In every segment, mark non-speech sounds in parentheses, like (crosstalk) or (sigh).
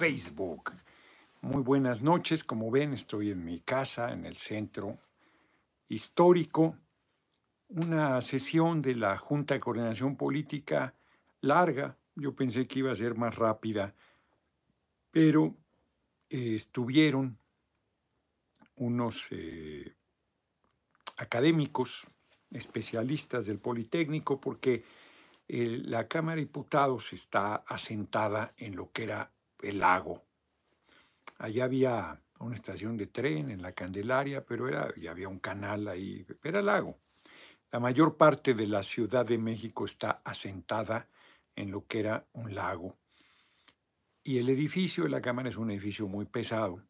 Facebook. Muy buenas noches, como ven estoy en mi casa, en el centro histórico. Una sesión de la Junta de Coordinación Política larga, yo pensé que iba a ser más rápida, pero eh, estuvieron unos eh, académicos, especialistas del Politécnico, porque la Cámara de Diputados está asentada en lo que era el lago. Allá había una estación de tren en la Candelaria, pero era, ya había un canal ahí, era lago. La mayor parte de la Ciudad de México está asentada en lo que era un lago. Y el edificio de la Cámara es un edificio muy pesado.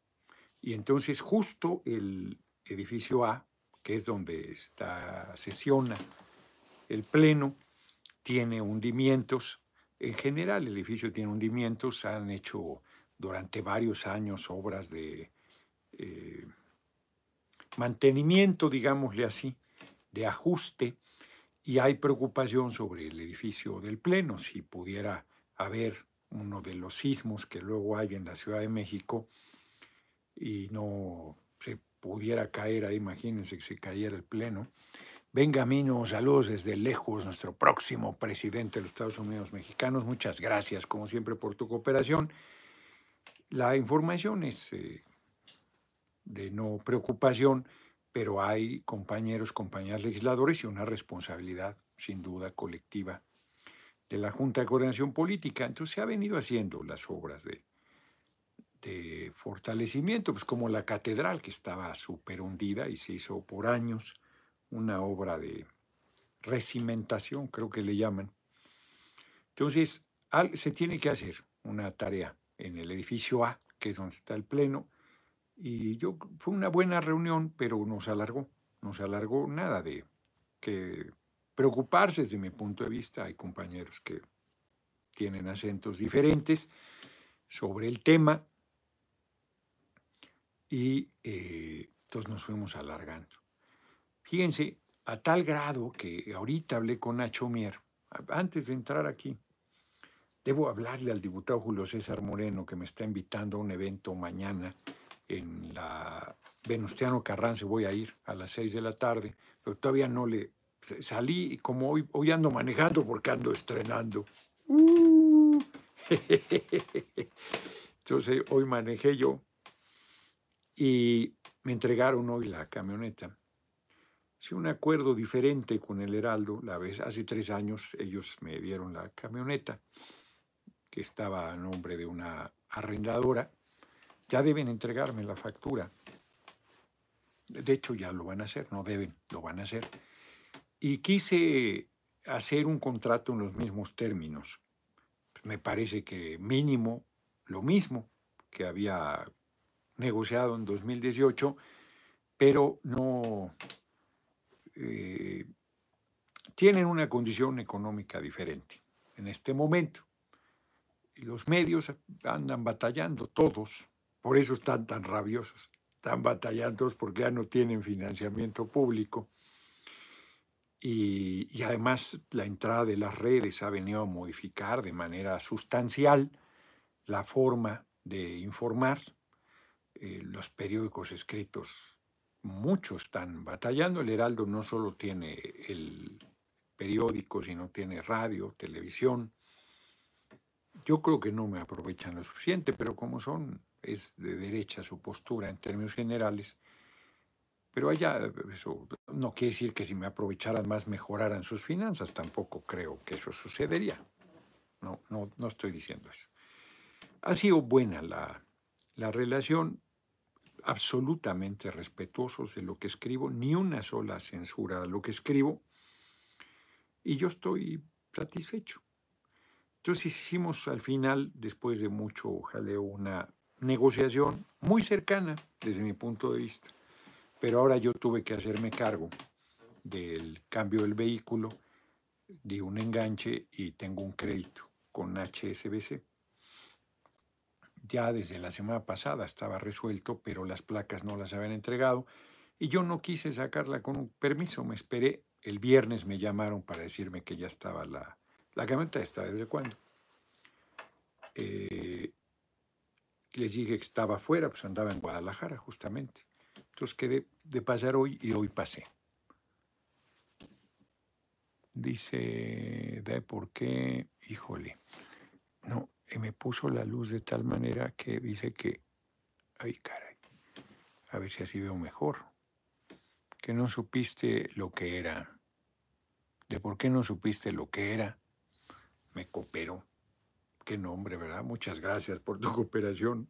Y entonces justo el edificio A, que es donde está, sesiona el Pleno, tiene hundimientos. En general, el edificio tiene hundimientos. Han hecho durante varios años obras de eh, mantenimiento, digámosle así, de ajuste. Y hay preocupación sobre el edificio del Pleno, si pudiera haber uno de los sismos que luego hay en la Ciudad de México y no se pudiera caer ahí, imagínense que se cayera el Pleno. Benjamino, saludos desde lejos, nuestro próximo presidente de los Estados Unidos mexicanos. Muchas gracias, como siempre, por tu cooperación. La información es eh, de no preocupación, pero hay compañeros, compañeras legisladores y una responsabilidad, sin duda, colectiva de la Junta de Coordinación Política. Entonces se ha venido haciendo las obras de, fortalecimiento, pues como la catedral que estaba súper hundida y se hizo por años una obra de recimentación, creo que le llaman. Entonces, se tiene que hacer una tarea en el edificio A, que es donde está el pleno, y yo fue una buena reunión, pero nos alargó, nos alargó nada de que preocuparse desde mi punto de vista. Hay compañeros que tienen acentos diferentes sobre el tema y eh, entonces nos fuimos alargando. Fíjense, a tal grado que ahorita hablé con Nacho Mier, antes de entrar aquí, debo hablarle al diputado Julio César Moreno que me está invitando a un evento mañana en la Venustiano Carranza, voy a ir a las seis de la tarde, pero todavía no le salí y como hoy, hoy ando manejando porque ando estrenando. Uh. (laughs) Entonces hoy manejé yo y me entregaron hoy la camioneta sí, un acuerdo diferente con el Heraldo. La vez, hace tres años ellos me dieron la camioneta que estaba a nombre de una arrendadora. Ya deben entregarme la factura. De hecho, ya lo van a hacer, no deben, lo van a hacer. Y quise hacer un contrato en los mismos términos. Me parece que mínimo lo mismo que había negociado en 2018, pero no, eh, tienen una condición económica diferente en este momento. Los medios andan batallando, todos, por eso están tan rabiosos, están batallando porque ya no tienen financiamiento público. Y, y, además la entrada de las redes ha venido a modificar de manera sustancial la forma de informar. Eh, los periódicos escritos muchos están batallando. El Heraldo no solo tiene el periódico, sino tiene radio, televisión. Yo creo que no me aprovechan lo suficiente, pero como son, es de derecha su postura en términos generales. Pero allá, eso no quiere decir que si me aprovecharan más mejoraran sus finanzas, tampoco creo que eso sucedería. No, no, no estoy diciendo eso. Ha sido buena la, la relación, absolutamente respetuosos de lo que escribo, ni una sola censura a lo que escribo, y yo estoy satisfecho. Entonces hicimos al final, después de mucho jaleo, una negociación muy cercana desde mi punto de vista, pero ahora yo tuve que hacerme cargo del cambio del vehículo, de un enganche y tengo un crédito con HSBC ya desde la semana pasada estaba resuelto, pero las placas no las habían entregado y yo no quise sacarla con un permiso, me esperé. El viernes me llamaron para decirme que ya estaba la, la camioneta, ¿está desde cuándo? Eh, Les dije que estaba afuera, pues andaba en Guadalajara justamente. Entonces quedé de pasar hoy y hoy pasé. Dice, ¿de por qué? Híjole. No, me puso la luz de tal manera que dice que, ay caray, a ver si así veo mejor, que no supiste lo que era. ¿De por qué no supiste lo que era? Me cooperó. Qué nombre, ¿verdad? Muchas gracias por tu (laughs) cooperación.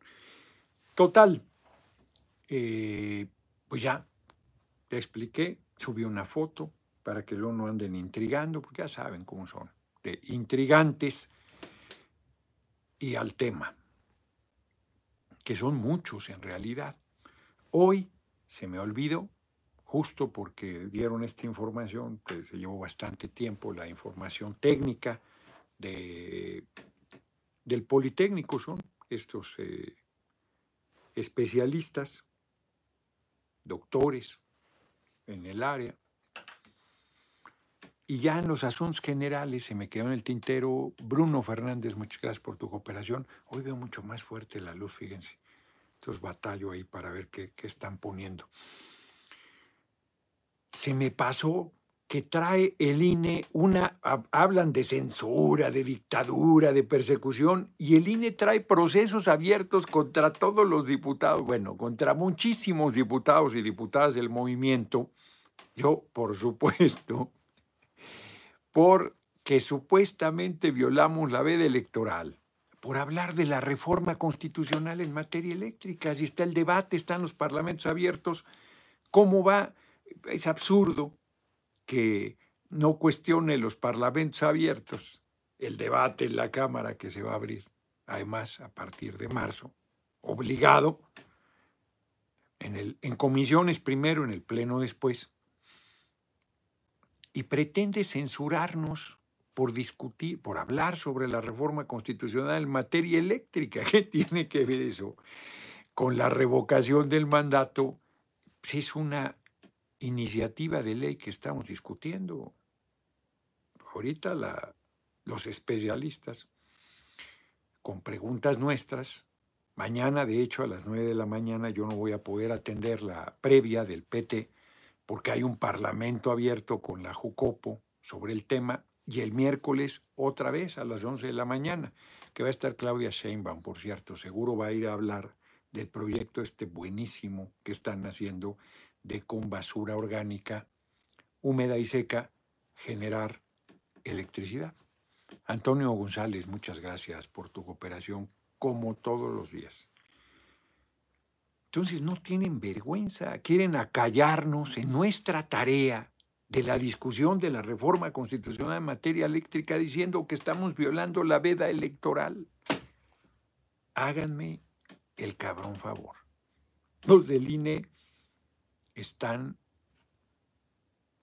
Total, eh, pues ya, le expliqué, subí una foto para que luego no anden intrigando, porque ya saben cómo son, de intrigantes y al tema, que son muchos en realidad. Hoy se me olvidó, justo porque dieron esta información, que se llevó bastante tiempo, la información técnica de, del Politécnico, son estos eh, especialistas, doctores en el área, y ya en los asuntos generales se me quedó en el tintero Bruno Fernández, muchas gracias por tu cooperación. Hoy veo mucho más fuerte la luz, fíjense. Entonces batallo ahí para ver qué, qué están poniendo. Se me pasó que trae el INE una, hablan de censura, de dictadura, de persecución, y el INE trae procesos abiertos contra todos los diputados, bueno, contra muchísimos diputados y diputadas del movimiento. Yo, por supuesto, porque supuestamente violamos la veda electoral, por hablar de la reforma constitucional en materia eléctrica. Si está el debate, están los parlamentos abiertos, ¿cómo va? Es absurdo que no cuestione los parlamentos abiertos, el debate en la Cámara que se va a abrir, además a partir de marzo, obligado, en, en comisiones primero, en el Pleno después y pretende censurarnos por discutir, por hablar sobre la reforma constitucional en materia eléctrica. (laughs) ¿Qué tiene que ver eso con la revocación del mandato? Si es una iniciativa de ley que estamos discutiendo. Ahorita los especialistas, con preguntas nuestras, mañana, de hecho, a las 9 de la mañana yo no voy a poder atender la previa del PT porque hay un parlamento abierto con la Jucopo sobre el tema, y el miércoles otra vez a las 11 de la mañana, que va a estar Claudia Sheinbaum, por cierto, seguro va a ir a hablar del proyecto este buenísimo que están haciendo de con basura orgánica húmeda y seca generar electricidad. Antonio González, muchas gracias por tu cooperación como todos los días. Entonces no tienen vergüenza, quieren acallarnos en nuestra tarea de la discusión de la reforma constitucional en materia eléctrica diciendo que estamos violando la veda electoral. Háganme el cabrón favor. Los del INE están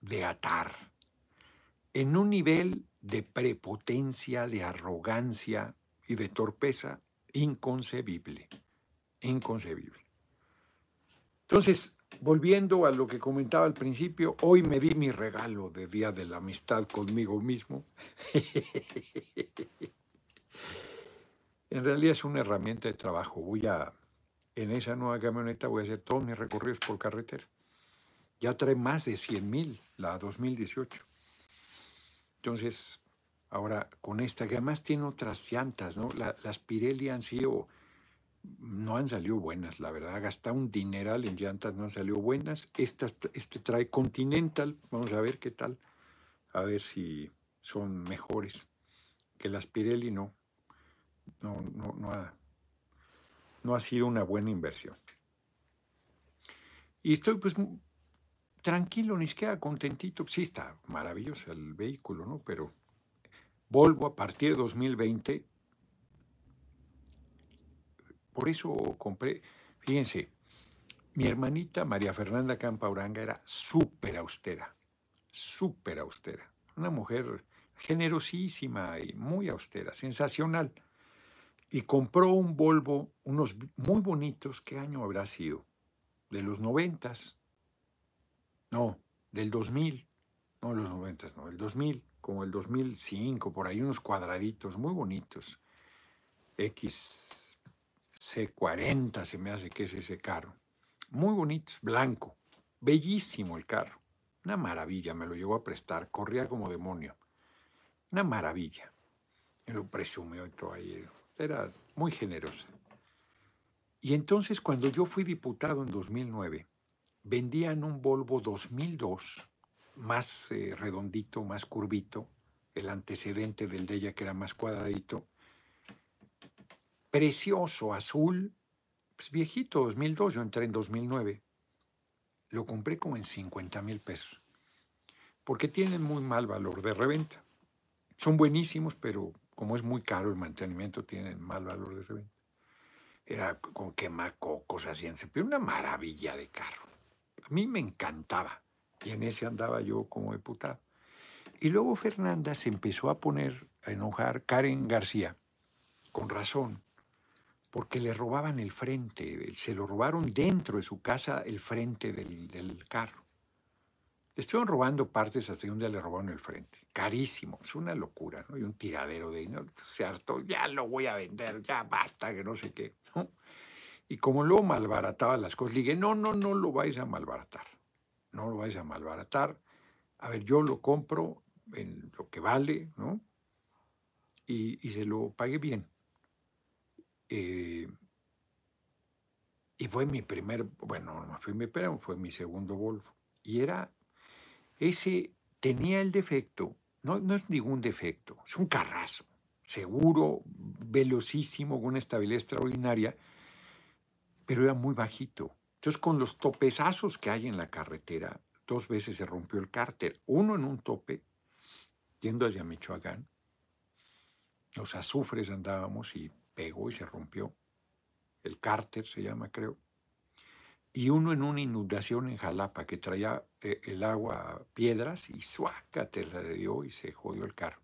de atar en un nivel de prepotencia, de arrogancia y de torpeza inconcebible, inconcebible. Entonces, volviendo a lo que comentaba al principio, hoy me di mi regalo de Día de la Amistad conmigo mismo. en realidad es una herramienta de trabajo. Voy a, en esa nueva camioneta voy a hacer todos mis recorridos por carretera. Ya trae más de 100 mil, la 2018. Entonces, ahora con esta, que además tiene otras llantas, ¿no? las Pirelli han sido no han salido buenas, la verdad. Gasta un dineral en llantas, no han salido buenas. este trae Continental, vamos a ver qué tal. A ver si son mejores que las Pirelli, no. No, no, no, ha, no ha sido una buena inversión. Y estoy pues tranquilo, ni siquiera contentito. Sí está maravilloso el vehículo, ¿no? Pero Volvo a partir de 2020 por eso compré, fíjense, mi hermanita María Fernanda Campauranga era súper austera, súper austera. Una mujer generosísima y muy austera, sensacional. Y compró un Volvo, unos muy bonitos, ¿qué año habrá sido? De los noventas. No, del 2000. No, los noventas, no, el 2000, como el 2005, por ahí unos cuadraditos muy bonitos. X C40 se me hace que es ese carro. Muy bonito, blanco, bellísimo el carro. Una maravilla, me lo llegó a prestar, corría como demonio. Una maravilla. Me lo presumió y todo ahí. Era muy generosa. Y entonces cuando yo fui diputado en 2009, vendían un Volvo 2002, más eh, redondito, más curvito, el antecedente del de ella que era más cuadradito, precioso, azul, pues viejito, 2002, yo entré en 2009. Lo compré como en 50 mil pesos, porque tienen muy mal valor de reventa. Son buenísimos, pero como es muy caro el mantenimiento, tienen mal valor de reventa. Era con quemacocos, así, pero una maravilla de carro. A mí me encantaba. Y en ese andaba yo como diputado. Y luego Fernanda se empezó a poner a enojar, Karen García, con razón, porque le robaban el frente, se lo robaron dentro de su casa el frente del, carro. Le estuvieron robando partes hasta un día le robaron el frente. Carísimo, es una locura, ¿no? Y un tiradero de dinero. Se hartó, ya lo voy a vender, ya basta, que no sé qué. Y como luego malbarataba las cosas, le dije, no, no, no lo vais a malbaratar. No lo vais a malbaratar. A ver, yo lo compro en lo que vale, ¿no? Y, y se lo pagué bien. Eh, y fue mi primer, bueno, no fue mi primer, fue mi segundo Volvo. Y era, ese tenía el defecto, no, no es ningún defecto, es un carrazo, seguro, velocísimo, con una estabilidad extraordinaria, pero era muy bajito. Entonces, con los topezazos que hay en la carretera, dos veces se rompió el cárter, uno en un tope, yendo hacia Michoacán, los azufres andábamos y pegó y se rompió. El cárter se llama, creo. Y uno en una inundación en Jalapa que traía eh, el agua piedras y suácate la dio y se jodió el carro.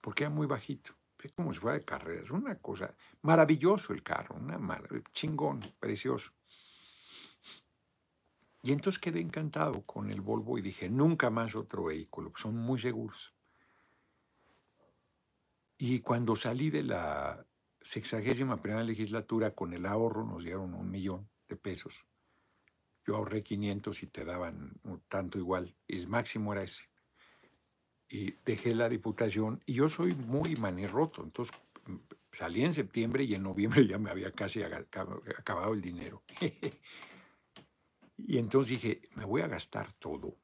Porque era muy bajito. Es como si fuera de carreras. Una cosa. Maravilloso el carro. Una chingón, precioso. Y entonces quedé encantado con el Volvo y dije, nunca más otro vehículo. Son muy seguros. Y cuando salí de la sexagésima primera legislatura con el ahorro nos dieron un millón de pesos. Yo ahorré 500 y te daban tanto igual. El máximo era ese. Y dejé la diputación y yo soy muy manirroto. Entonces salí en septiembre y en noviembre ya me había casi acabado el dinero. (laughs) y entonces dije, me voy a gastar todo.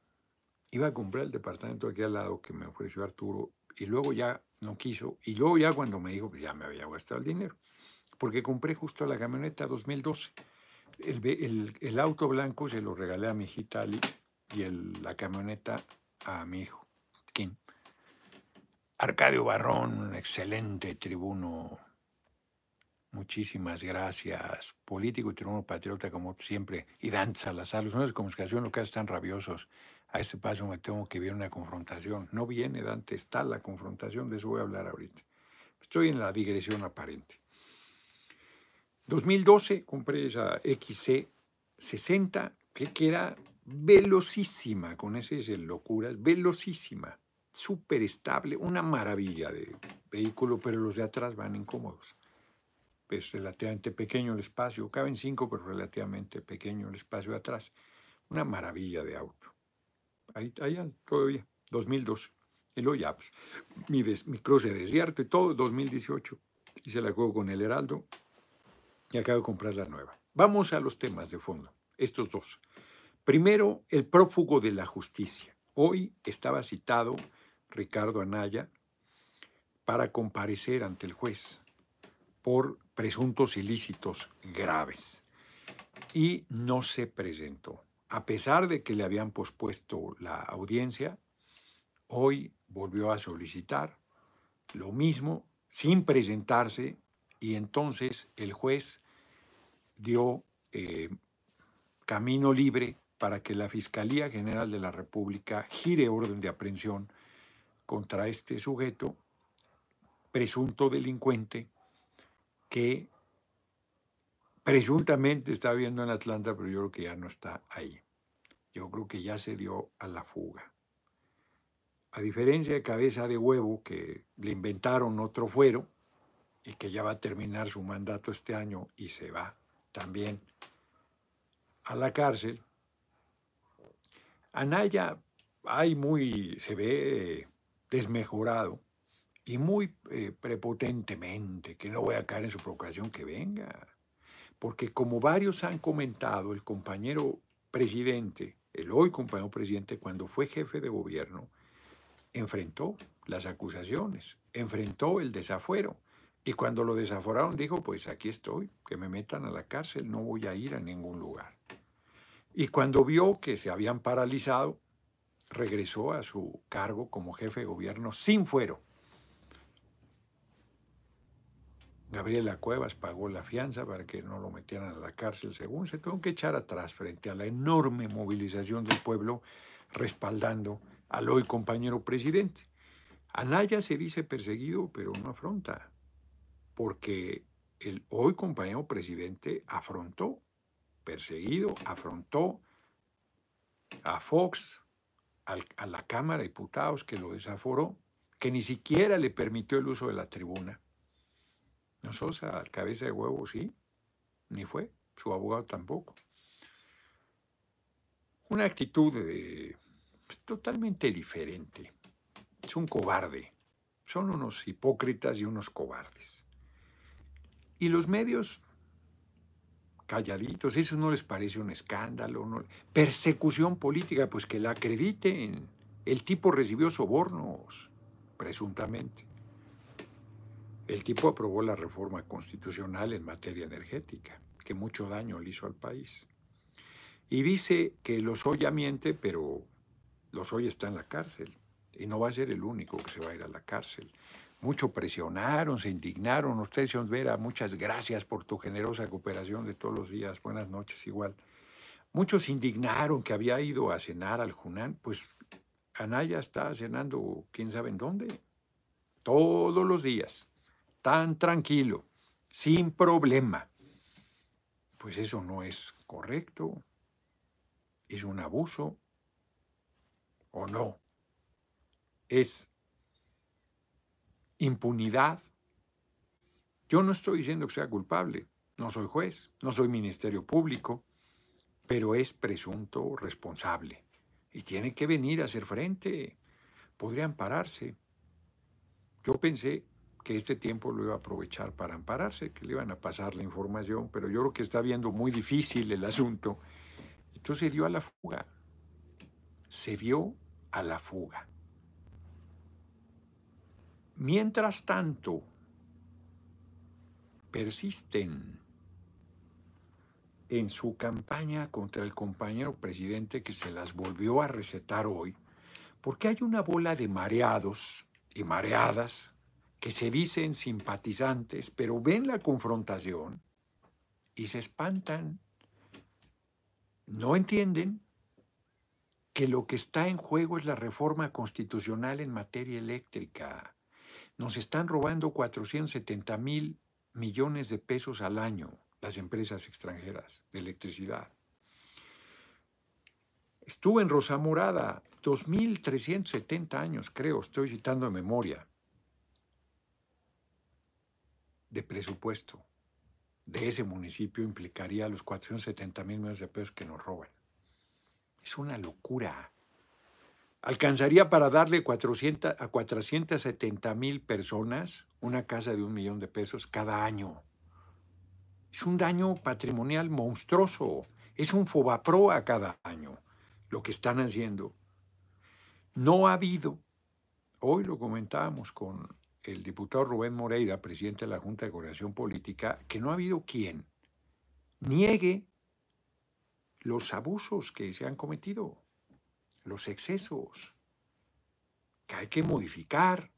Iba a comprar el departamento aquí al lado que me ofreció Arturo y luego ya no quiso. Y luego ya cuando me dijo, pues ya me había gastado el dinero. Porque compré justo la camioneta 2012. El, el, auto blanco se lo regalé a mi hijita Ali y el, la camioneta a mi hijo, Kim. Arcadio Barrón, un excelente tribuno. Muchísimas gracias. Político y tribuno patriota como siempre. Y Dan Salazar, los medios de comunicación lo que están rabiosos a este paso me tengo que ver una confrontación. No viene, Dante, está la confrontación, de eso voy a hablar ahorita. Estoy en la digresión aparente. 2012 compré esa XC60 que queda velocísima, con ese es el locuras, velocísima, súper estable, una maravilla de vehículo, pero los de atrás van incómodos. Es relativamente pequeño el espacio, caben cinco, pero relativamente pequeño el espacio de atrás. Una maravilla de auto ahí, ahí todavía, 2012. Y luego ya, pues, mi, mi cruce desierto y todo, 2018. Hice la juego con el Heraldo y acabo de comprar la nueva. Vamos a los temas de fondo, estos dos. Primero, el prófugo de la justicia. Hoy estaba citado Ricardo Anaya para comparecer ante el juez por presuntos ilícitos graves. Y no se presentó. A pesar de que le habían pospuesto la audiencia, hoy volvió a solicitar lo mismo sin presentarse y entonces el juez dio eh, camino libre para que la Fiscalía General de la República gire orden de aprehensión contra este sujeto, presunto delincuente, que presuntamente está viendo en Atlanta, pero yo creo que ya no está ahí. Yo creo que ya se dio a la fuga. A diferencia de cabeza de huevo, que le inventaron otro fuero, y que ya va a terminar su mandato este año y se va también a la cárcel. Anaya muy, se ve desmejorado y muy eh, prepotentemente, que no voy a caer en su provocación, que venga. Porque como varios han comentado, el compañero presidente, el hoy compañero presidente, cuando fue jefe de gobierno, enfrentó las acusaciones, enfrentó el desafuero. Y cuando lo desaforaron dijo, pues aquí estoy, que me metan a la cárcel, no voy a ir a ningún lugar. Y cuando vio que se habían paralizado, regresó a su cargo como jefe de gobierno sin fuero. Gabriela Cuevas pagó la fianza para que no lo metieran a la cárcel, según se tuvo que echar atrás frente a la enorme movilización del pueblo respaldando al hoy compañero presidente. Anaya se dice perseguido, pero no afronta, porque el hoy compañero presidente afrontó, perseguido, afrontó a Fox, a la Cámara de Diputados que lo desaforó, que ni siquiera le permitió el uso de la tribuna. No Sosa, cabeza de huevo, sí, ni fue, su abogado tampoco. Una actitud pues, totalmente diferente. Es un cobarde. Son unos hipócritas y unos cobardes. Y los medios, calladitos, ¿eso no les parece un escándalo? Persecución política, pues que la acrediten. El tipo recibió sobornos, presuntamente. El tipo aprobó la reforma constitucional en materia energética, que mucho daño le hizo al país. Y dice que Lozoya miente, pero los hoy está en la cárcel. Y no va a ser el único que se va a ir a la cárcel. Mucho presionaron, se indignaron. Usted, señor Vera, muchas gracias por tu generosa cooperación de todos los días. Buenas noches, igual. Muchos indignaron que había ido a cenar al Junán. Pues Anaya está cenando, quién sabe en dónde. Todos los días tan tranquilo, sin problema. Pues eso no es correcto. Es un abuso o no. Es impunidad. Yo no estoy diciendo que sea culpable. No soy juez, no soy ministerio público, pero es presunto responsable y tiene que venir a hacer frente. Podrían pararse. Yo pensé, que este tiempo lo iba a aprovechar para ampararse, que le iban a pasar la información, pero yo creo que está viendo muy difícil el asunto. Entonces se dio a la fuga. Se dio a la fuga. Mientras tanto, persisten en su campaña contra el compañero presidente que se las volvió a recetar hoy, porque hay una bola de mareados y mareadas que se dicen simpatizantes, pero ven la confrontación y se espantan. No entienden que lo que está en juego es la reforma constitucional en materia eléctrica. Nos están robando 470 mil millones de pesos al año las empresas extranjeras de electricidad. Estuve en Rosa Morada 2.370 años, creo, estoy citando de memoria. De presupuesto de ese municipio implicaría los 470 mil millones de pesos que nos roban. Es una locura. Alcanzaría para darle 400, a 470 mil personas una casa de un millón de pesos cada año. Es un daño patrimonial monstruoso. Es un fobapro a cada año lo que están haciendo. No ha habido, hoy lo comentábamos con el diputado Rubén Moreira, presidente de la Junta de Coordinación Política, que no ha habido quien niegue los abusos que se han cometido, los excesos, que hay que modificar,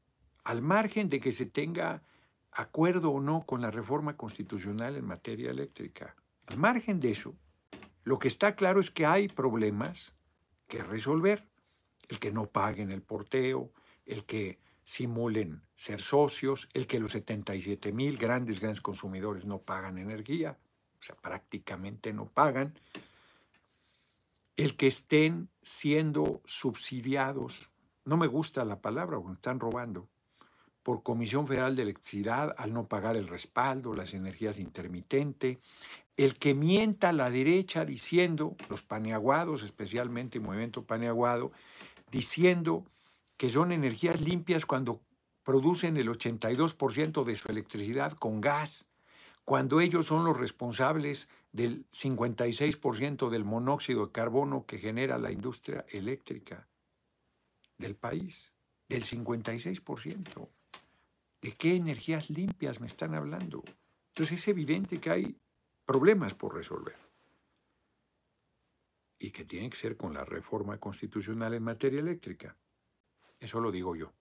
al margen de que se tenga acuerdo o no con la reforma constitucional en materia eléctrica. Al margen de eso, lo que está claro es que hay problemas que resolver. El que no paguen el porteo, el que simulen ser socios, el que los 77 mil grandes, grandes consumidores no pagan energía, o sea, prácticamente no pagan, el que estén siendo subsidiados, no me gusta la palabra, porque están robando, por Comisión Federal de Electricidad al no pagar el respaldo, las energías intermitentes, el que mienta a la derecha diciendo, los paneaguados, especialmente el movimiento paneaguado, diciendo que son energías limpias cuando producen el 82% de su electricidad con gas, cuando ellos son los responsables del 56% del monóxido de carbono que genera la industria eléctrica del país, del 56%. ¿De qué energías limpias me están hablando? Entonces es evidente que hay problemas por resolver y que tienen que ser con la reforma constitucional en materia eléctrica. Eso lo digo yo.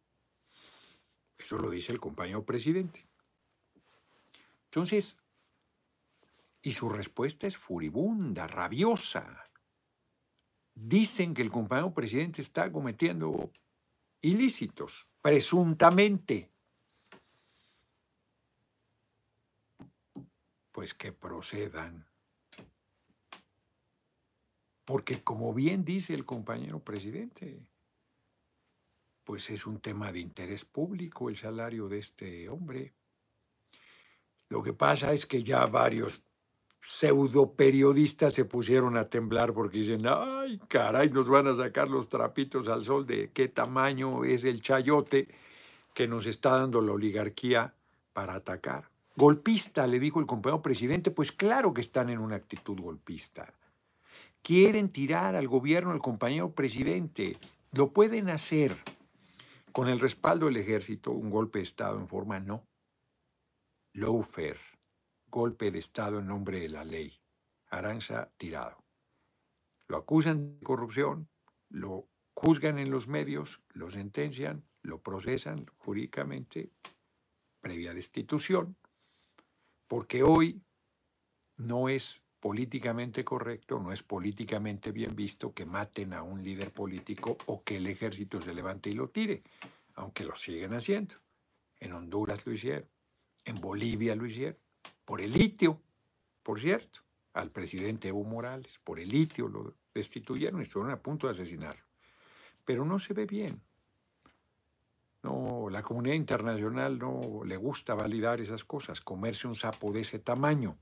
Eso lo dice el compañero presidente. Entonces, y su respuesta es furibunda, rabiosa. Dicen que el compañero presidente está cometiendo ilícitos, presuntamente. Pues que procedan. Porque como bien dice el compañero presidente, pues es un tema de interés público el salario de este hombre. Lo que pasa es que ya varios pseudo periodistas se pusieron a temblar porque dicen, ay, caray, nos van a sacar los trapitos al sol de qué tamaño es el chayote que nos está dando la oligarquía para atacar. Golpista, le dijo el compañero presidente, pues claro que están en una actitud golpista. Quieren tirar al gobierno al compañero presidente. Lo pueden hacer con el respaldo del ejército, un golpe de Estado en forma no. Lawfare golpe de Estado en nombre de la ley. Aranza tirado. Lo acusan de corrupción, lo juzgan en los medios, lo sentencian, lo procesan jurídicamente previa destitución, porque hoy no es políticamente correcto, no es políticamente bien visto que maten a un líder político o que el ejército se levante y lo tire, aunque lo siguen haciendo. En Honduras lo hicieron, en Bolivia lo hicieron por el litio, por cierto, al presidente Evo Morales, por el litio lo destituyeron y estuvieron a punto de asesinarlo. Pero no se ve bien. No, la comunidad internacional no le gusta validar esas cosas, comerse un sapo de ese tamaño,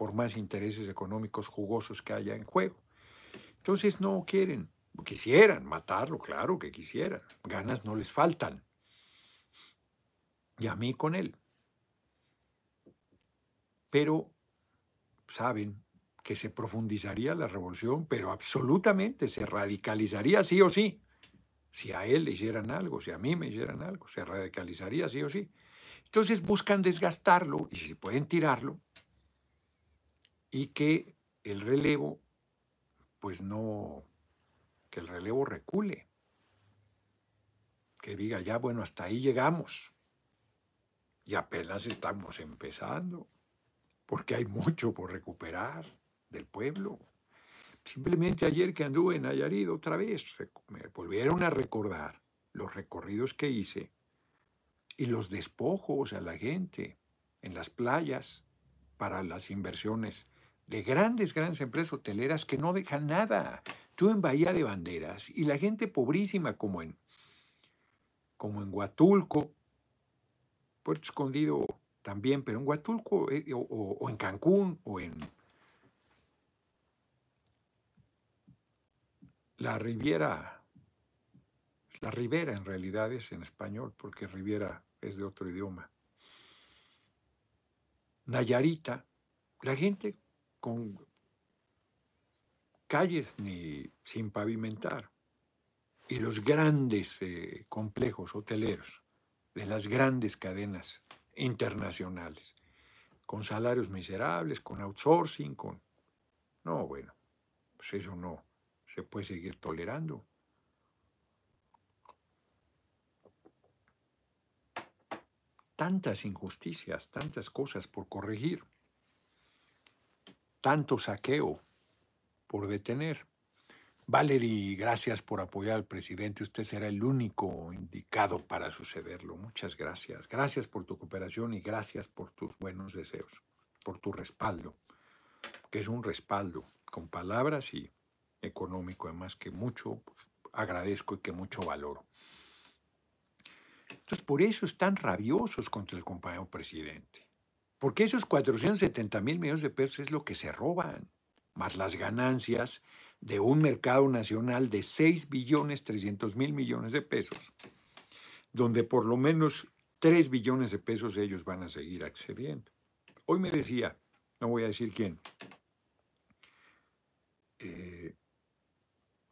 por más intereses económicos jugosos que haya en juego. Entonces no quieren, quisieran matarlo, claro que quisieran, ganas no les faltan. Y a mí con él pero saben que se profundizaría la revolución, pero absolutamente se radicalizaría sí o sí. Si a él le hicieran algo, si a mí me hicieran algo, se radicalizaría sí o sí. Entonces buscan desgastarlo y si pueden tirarlo y que el relevo, pues no, que el relevo recule, que diga ya, bueno, hasta ahí llegamos y apenas estamos empezando porque hay mucho por recuperar del pueblo. Simplemente ayer que anduve en Nayarit otra vez, me volvieron a recordar los recorridos que hice y los despojos a la gente en las playas para las inversiones de grandes, grandes empresas hoteleras que no dejan nada. Tú en Bahía de Banderas y la gente pobrísima como en, como en Huatulco, Puerto Escondido también, pero en Huatulco eh, o, en Cancún o en la Riviera, la Ribera en realidad es en español, porque Riviera es de otro idioma. Nayarita, la gente con calles ni sin pavimentar y los grandes eh, complejos hoteleros de las grandes cadenas internacionales, con salarios miserables, con outsourcing, con... No, bueno, pues eso no se puede seguir tolerando. Tantas injusticias, tantas cosas por corregir, tanto saqueo por detener. Valery, gracias por apoyar al presidente. Usted será el único indicado para sucederlo. Muchas gracias. Gracias por tu cooperación y gracias por tus buenos deseos, por tu respaldo, que es un respaldo con palabras y económico, además que mucho agradezco y que mucho valoro. Entonces, por eso están rabiosos contra el compañero presidente. Porque esos 470 mil millones de pesos es lo que se roban, más las ganancias de un mercado nacional de 6 billones 300 mil millones de pesos, donde por lo menos 3 billones de pesos ellos van a seguir accediendo. Hoy me decía, no voy a decir quién, eh,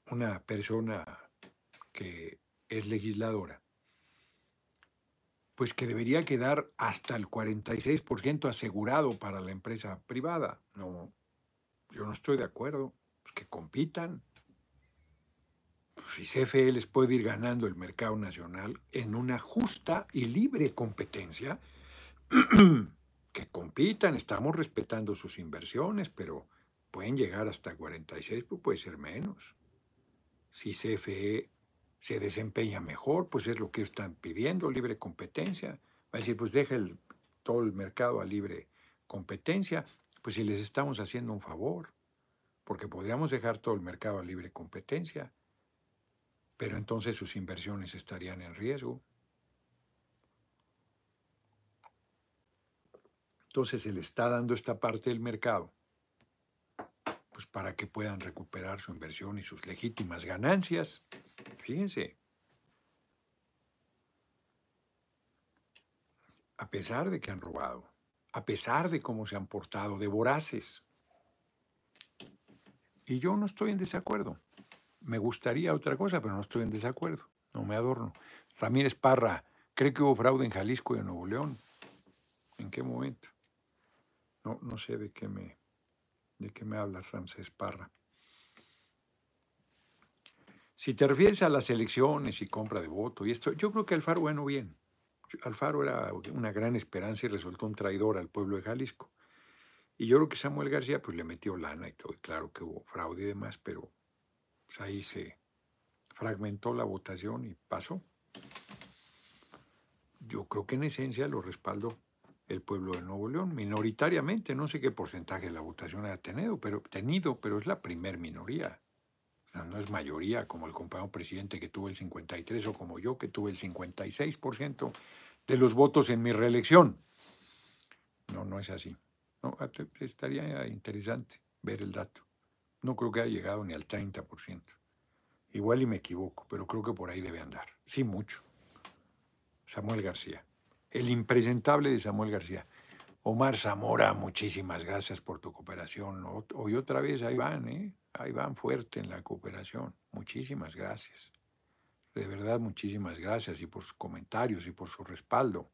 una persona que es legisladora, pues que debería quedar hasta el 46% asegurado para la empresa privada. No, yo no estoy de acuerdo. Pues que compitan. Pues si CFE les puede ir ganando el mercado nacional en una justa y libre competencia, (clears throat) que compitan, estamos respetando sus inversiones, pero pueden llegar hasta 46, pues puede ser menos. Si CFE se desempeña mejor, pues es lo que están pidiendo, libre competencia. Va a decir, pues deja todo el mercado a libre competencia, pues si les estamos haciendo un favor, porque podríamos dejar todo el mercado a libre competencia, pero entonces sus inversiones estarían en riesgo. Entonces se le está dando esta parte del mercado, pues para que puedan recuperar su inversión y sus legítimas ganancias. Fíjense, a pesar de que han robado, a pesar de cómo se han portado de voraces. Y yo no estoy en desacuerdo. Me gustaría otra cosa, pero no estoy en desacuerdo. No me adorno. Ramírez Parra, ¿cree que hubo fraude en Jalisco y en Nuevo León? ¿En qué momento? No, no sé de qué me, de qué me hablas, Ramsés Parra. Si te refieres a las elecciones y compra de voto y esto, yo creo que Alfaro bueno bien. Alfaro era una gran esperanza y resultó un traidor al pueblo de Jalisco. Y yo creo que Samuel García pues le metió lana y todo, y claro que hubo fraude y demás, pero pues, ahí se fragmentó la votación y pasó. Yo creo que en esencia lo respaldó el pueblo de Nuevo León, minoritariamente, no sé qué porcentaje de la votación ha tenido, pero, tenido, pero es la primer minoría no es mayoría como el compañero presidente que tuvo el 53 o como yo que tuve el 56% de los votos en mi reelección. No, no es así. No, estaría interesante ver el dato. No creo que haya llegado ni al 30%. Igual y me equivoco, pero creo que por ahí debe andar. Sí, mucho. Samuel García. El impresentable de Samuel García. Omar Zamora, muchísimas gracias por tu cooperación. Hoy otra vez ahí van, ¿eh? ahí van fuerte en la cooperación. Muchísimas gracias. De verdad, muchísimas gracias y por sus comentarios y por su respaldo.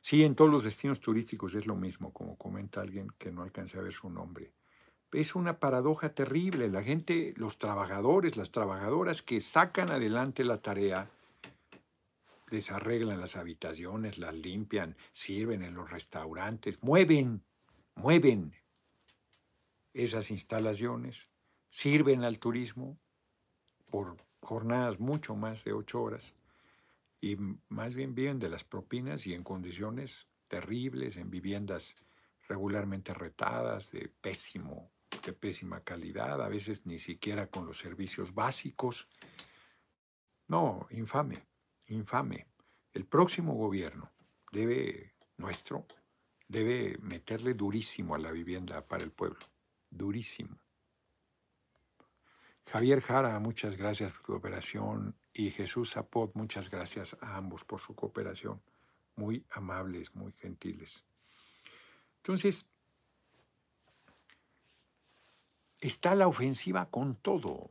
Sí, en todos los destinos turísticos es lo mismo, como comenta alguien que no alcance a ver su nombre. Es una paradoja terrible. La gente, los trabajadores, las trabajadoras que sacan adelante la tarea, desarreglan las habitaciones, las limpian, sirven en los restaurantes, mueven, mueven esas instalaciones, sirven al turismo por jornadas mucho más de ocho horas y más bien viven de las propinas y en condiciones terribles, en viviendas regularmente retadas, de pésimo, de pésima calidad, a veces ni siquiera con los servicios básicos. No, infame infame. El próximo gobierno debe, nuestro, debe meterle durísimo a la vivienda para el pueblo. Durísimo. Javier Jara, muchas gracias por tu cooperación. Y Jesús Zapot, muchas gracias a ambos por su cooperación. Muy amables, muy gentiles. Entonces, está la ofensiva con todo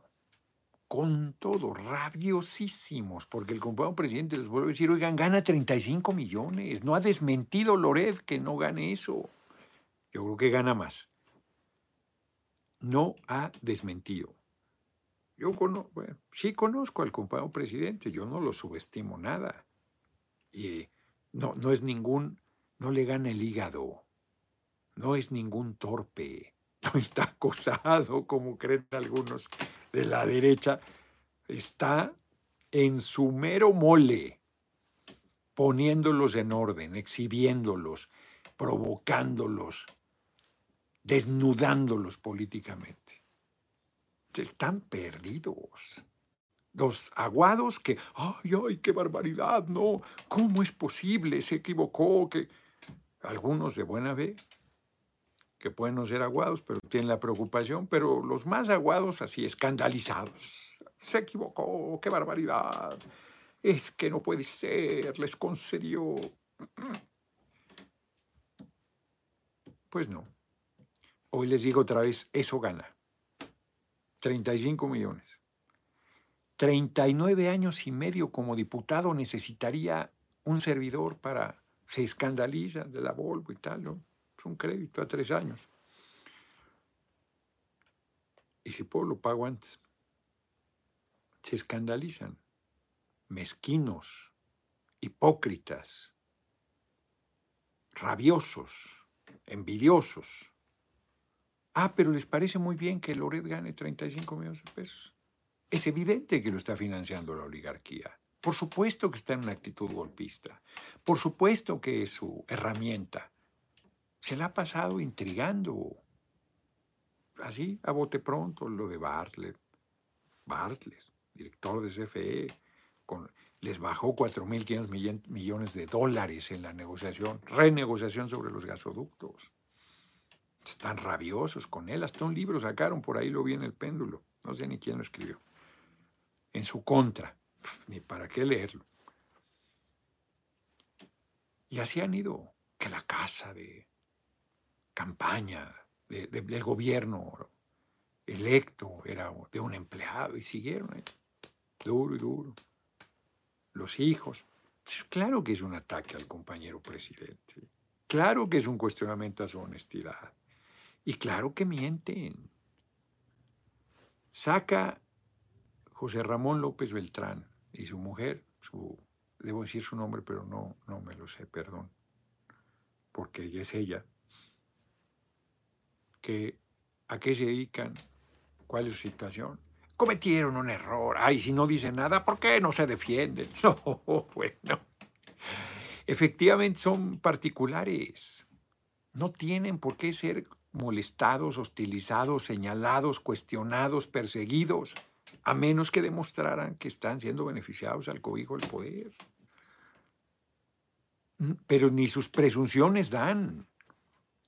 con todo, rabiosísimos, porque el compañero presidente les vuelve a decir, oigan, gana 35 millones, no ha desmentido Lored que no gane eso. Yo creo que gana más. No ha desmentido. Yo sí conozco al compañero presidente, yo no lo subestimo nada. Y no, no es ningún, no le gana el hígado, no es ningún torpe, (laughs) no está acosado como creen algunos de la derecha está en su mero mole, poniéndolos en orden, exhibiéndolos, provocándolos, desnudándolos políticamente. Están perdidos. Los aguados que, ay, ay, qué barbaridad, no, ¿cómo es posible? Se equivocó, que algunos de buena fe, que pueden no ser aguados, pero tienen la preocupación, pero los más aguados así, escandalizados. Se equivocó, qué barbaridad. Es que no puede ser, les concedió. Pues no. Hoy les digo otra vez, eso gana. 35 millones. 39 años y medio como diputado necesitaría un servidor para... Se escandaliza de la Volvo y tal, ¿no? Un crédito a tres años. Y si puedo, lo pago antes. Se escandalizan. Mezquinos, hipócritas, rabiosos, envidiosos. Ah, pero les parece muy bien que Loret gane 35 millones de pesos. Es evidente que lo está financiando la oligarquía. Por supuesto que está en una actitud golpista. Por supuesto que es su herramienta. Se la ha pasado intrigando. Así, a bote pronto, lo de Bartlett. Bartlett, director de CFE, les bajó 4.500 millones de dólares en la negociación, renegociación sobre los gasoductos. Están rabiosos con él. Hasta un libro sacaron, por ahí lo vi en el péndulo. No sé ni quién lo escribió. En su contra. (laughs) Ni para qué leerlo. Y así han ido. Que la casa de campaña del gobierno electo era de un empleado y siguieron. Duro y duro. Los hijos. Claro que es un ataque al compañero presidente. Claro que es un cuestionamiento a su honestidad. Y claro que mienten. Saca José Ramón López Beltrán y su mujer, su, debo decir su nombre, pero no, no me lo sé, perdón, porque ella es ella, que a qué se dedican, cuál es su situación. Cometieron un error. Ay, si no dicen nada, ¿por qué no se defienden? (laughs) No, bueno. Efectivamente son particulares. No tienen por qué ser molestados, hostilizados, señalados, cuestionados, perseguidos, a menos que demostraran que están siendo beneficiados al cobijo del poder. Pero ni sus presunciones dan.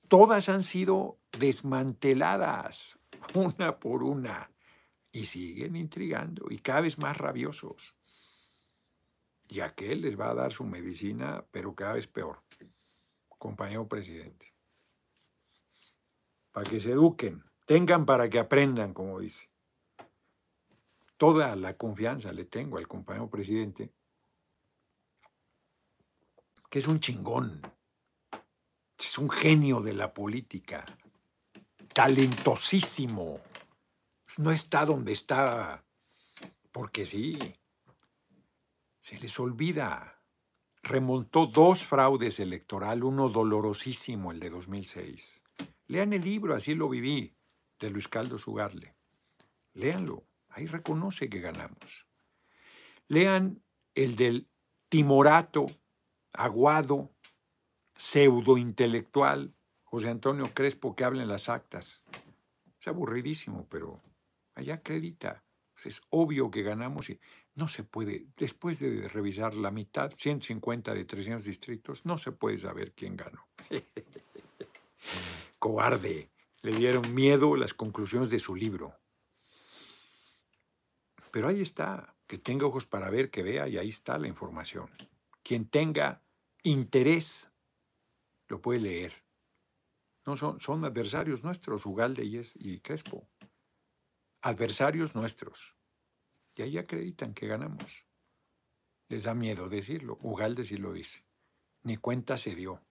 Todas han sido desmanteladas, (laughs) una por una, y siguen intrigando, y cada vez más rabiosos. Y aquel les va a dar su medicina, pero cada vez peor, compañero presidente para que se eduquen, tengan para que aprendan, como dice. Toda la confianza le tengo al compañero presidente, que es un chingón, es un genio de la política, talentosísimo. No está donde está porque sí. Se les olvida. Remontó dos fraudes electorales, uno dolorosísimo, el de 2006 Lean el libro, así lo viví, de Luis Caldo Sugarle. Léanlo, ahí reconoce que ganamos. Lean el del timorato, aguado, pseudo intelectual, José Antonio Crespo, que habla en las actas. Es aburridísimo, pero allá acredita. Es obvio que ganamos y no se puede, después de revisar la mitad, 150 de 300 distritos, no se puede saber quién ganó. (laughs) cobarde. Le dieron miedo las conclusiones de su libro. Pero ahí está, que tenga ojos para ver, que vea, y ahí está la información. Quien tenga interés lo puede leer. No son, son adversarios nuestros, Ugalde y, Crespo. Adversarios nuestros. Y ahí acreditan que ganamos. Les da miedo decirlo. Ugalde sí lo dice. Ni cuenta se dio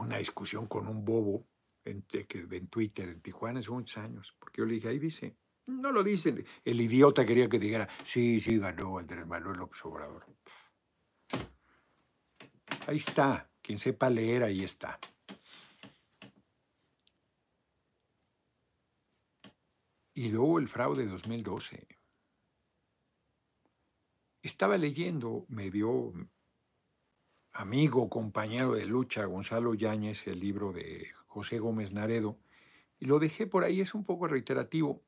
una discusión con un bobo en, en Twitter, en Tijuana, hace muchos años, porque yo le dije, ahí dice, no lo dice, el idiota quería que dijera, sí, sí, ganó Andrés Manuel López Obrador. Ahí está, quien sepa leer, ahí está. Y luego el fraude de 2012. Estaba leyendo, me dio, amigo, compañero de lucha, Gonzalo Yáñez, el libro de José Gómez Naredo, y lo dejé por ahí, es un poco reiterativo.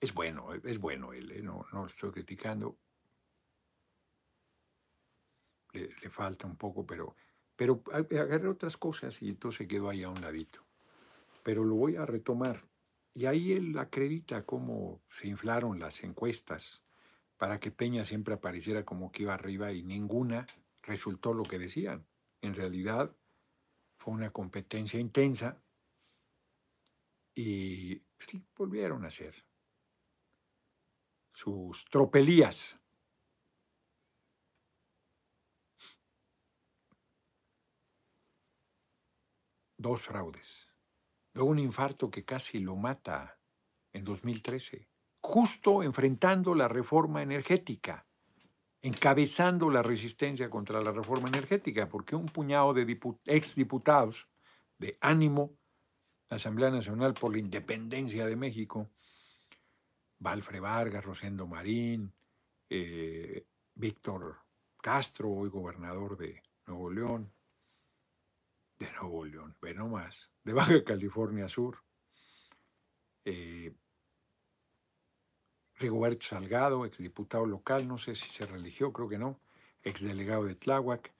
Es bueno, es bueno él, ¿eh? no, no lo estoy criticando. Le, falta un poco, pero, pero agarré otras cosas y entonces quedó ahí a un ladito. Pero lo voy a retomar. Y ahí él acredita cómo se inflaron las encuestas para que Peña siempre apareciera como que iba arriba y ninguna resultó lo que decían. En realidad fue una competencia intensa y pues, volvieron a hacer sus tropelías. Dos fraudes. Luego un infarto que casi lo mata en 2013, justo enfrentando la reforma energética, encabezando la resistencia contra la reforma energética, porque un puñado de exdiputados de ánimo, la Asamblea Nacional por la Independencia de México, Valfre Vargas, Rosendo Marín, eh, Víctor Castro, hoy gobernador de Nuevo León, de Nuevo León, ve más, de Baja California Sur, eh, Rigoberto Salgado, exdiputado local, no sé si se religió, creo que no, exdelegado de Tláhuac,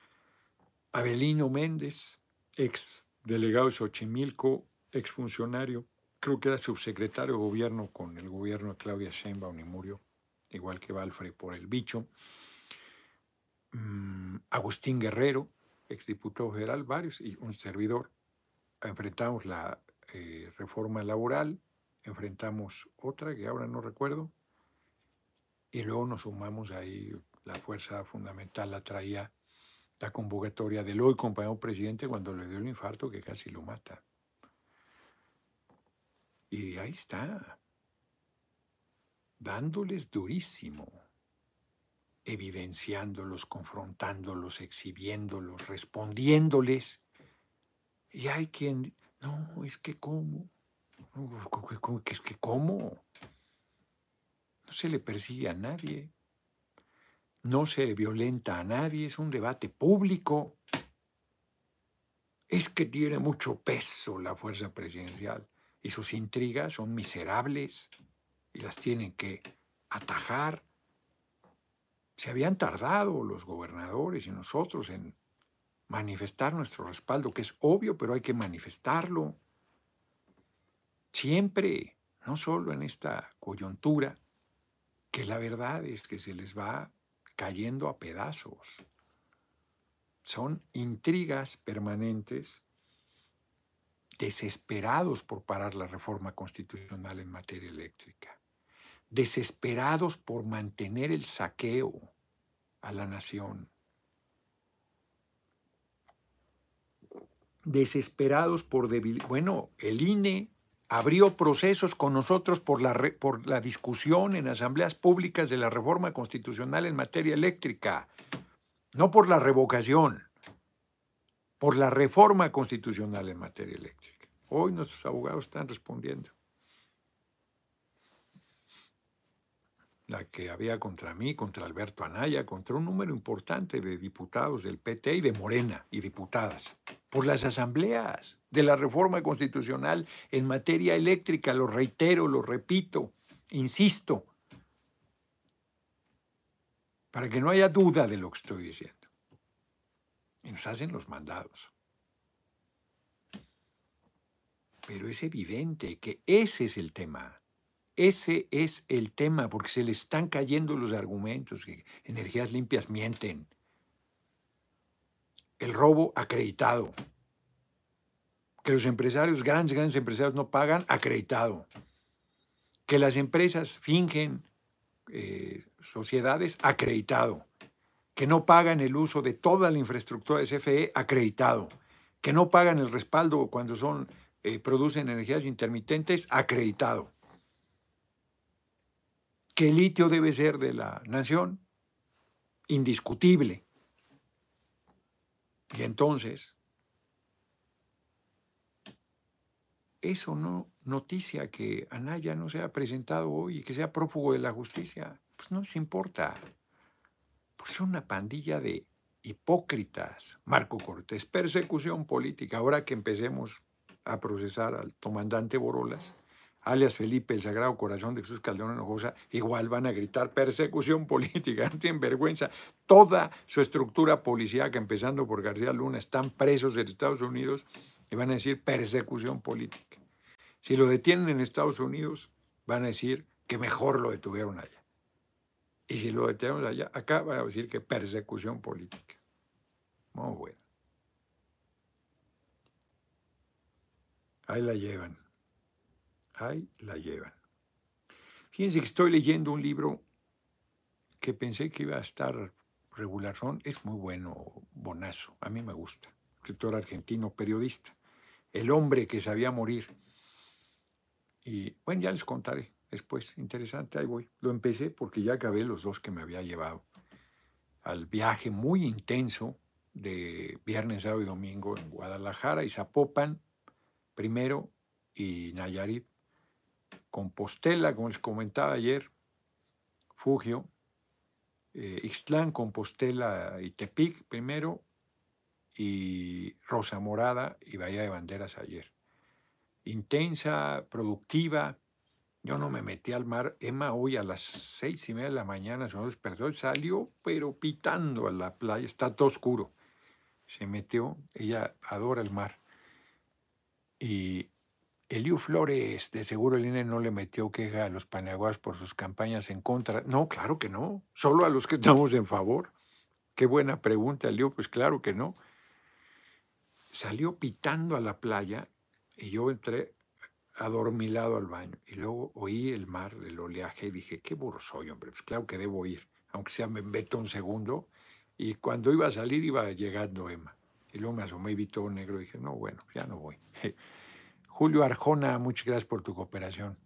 Abelino Méndez, exdelegado de Xochimilco, exfuncionario, creo que era subsecretario de gobierno con el gobierno de Claudia Sheinbaum y murió, igual que Valfre por el bicho. Mm, Agustín Guerrero, exdiputado federal, varios, y un servidor. Enfrentamos la eh, reforma laboral, enfrentamos otra que ahora no recuerdo, y luego nos sumamos ahí, la fuerza fundamental la traía la convocatoria del hoy compañero presidente cuando le dio el infarto que casi lo mata. Y ahí está, dándoles durísimo, evidenciándolos, confrontándolos, exhibiéndolos, respondiéndoles. Y hay quien, no, es que cómo, es que cómo. No se le persigue a nadie, no se violenta a nadie, es un debate público. Es que tiene mucho peso la fuerza presidencial y sus intrigas son miserables y las tienen que atajar. Se habían tardado los gobernadores y nosotros en manifestar nuestro respaldo, que es obvio, pero hay que manifestarlo. Siempre, no solo en esta coyuntura, que la verdad es que se les va cayendo a pedazos. Son intrigas permanentes desesperados por parar la reforma constitucional en materia eléctrica, desesperados por mantener el saqueo a la nación, desesperados por debilitar. Bueno, el INE abrió procesos con nosotros por la, por la discusión en asambleas públicas de la reforma constitucional en materia eléctrica, no por la revocación por la reforma constitucional en materia eléctrica. Hoy nuestros abogados están respondiendo. La que había contra mí, contra Alberto Anaya, contra un número importante de diputados del PT y de Morena y diputadas, por las asambleas de la reforma constitucional en materia eléctrica, lo reitero, lo repito, insisto, para que no haya duda de lo que estoy diciendo y nos hacen los mandados. Pero es evidente que ese es el tema. Ese es el tema, porque se le están cayendo los argumentos que energías limpias mienten. El robo acreditado. Que los empresarios, grandes, grandes empresarios no pagan, acreditado. Que las empresas fingen eh, sociedades, acreditado que no pagan el uso de toda la infraestructura de CFE acreditado, que no pagan el respaldo cuando son, eh, producen energías intermitentes acreditado, que el litio debe ser de la nación, indiscutible. Y entonces, eso no noticia que Anaya no sea presentado hoy y que sea prófugo de la justicia, pues no les importa. Pues son una pandilla de hipócritas. Marco Cortés, persecución política. Ahora que empecemos a procesar al comandante Borolas, alias Felipe, el Sagrado Corazón de Jesús Calderón Hinojosa, igual van a gritar persecución política, (laughs) vergüenza. Toda su estructura policíaca, empezando por García Luna, están presos en Estados Unidos y van a decir persecución política. Si lo detienen en Estados Unidos, van a decir que mejor lo detuvieron allá. Y si lo detuvieron allá, acá van a decir que persecución política. Muy bueno. Ahí la llevan. Ahí la llevan. Fíjense que estoy leyendo un libro que pensé que iba a estar regular. Son, es muy bueno, bonazo. A mí me gusta. Escritor argentino, periodista. El hombre que sabía morir. Y bueno, ya les contaré después. Interesante, ahí voy. Lo empecé porque ya acabé los dos que me había llevado al viaje muy intenso de viernes, sábado y domingo en Guadalajara y Zapopan primero y Nayarit. Compostela, como les comentaba ayer, Fugio, eh, Ixtlán, Compostela y Tepic primero y Rosa Morada y Bahía de Banderas ayer. Intensa, productiva. Yo no me metí al mar. Emma hoy a las seis y media de la mañana se despertó y salió, pero pitando a la playa. Está todo oscuro se metió, ella adora el mar. Y Eliu Flores, de seguro el INE no le metió queja a los paneaguas por sus campañas en contra. No, claro que no, solo a los que estamos en favor. Qué buena pregunta, Eliu, pues claro que no. Salió pitando a la playa y yo entré adormilado al baño y luego oí el mar, el oleaje y dije, qué burro soy, hombre, pues claro que debo ir, aunque sea me meto un segundo y cuando iba a salir iba llegando Emma. Y luego me asomé y vi todo negro y dije, no, bueno, ya no voy. (laughs) Julio Arjona, muchas gracias por tu cooperación.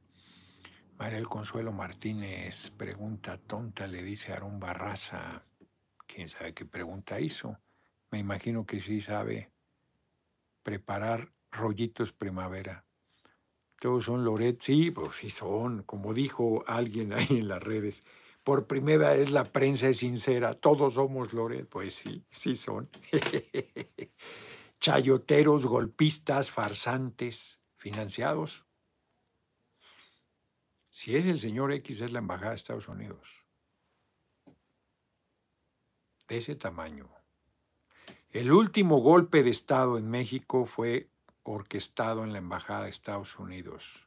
María el Consuelo Martínez, pregunta tonta, le dice Aarón Barraza. ¿Quién sabe qué pregunta hizo? Me imagino que sí sabe preparar rollitos primavera. Todos son Loret, sí, pues sí son, como dijo alguien ahí en las redes por primera vez la prensa es sincera, todos somos Loret, pues sí, sí son. (laughs) Chayoteros, golpistas, farsantes, financiados. Si es el señor X, es la embajada de Estados Unidos. De ese tamaño. El último golpe de Estado en México fue orquestado en la embajada de Estados Unidos.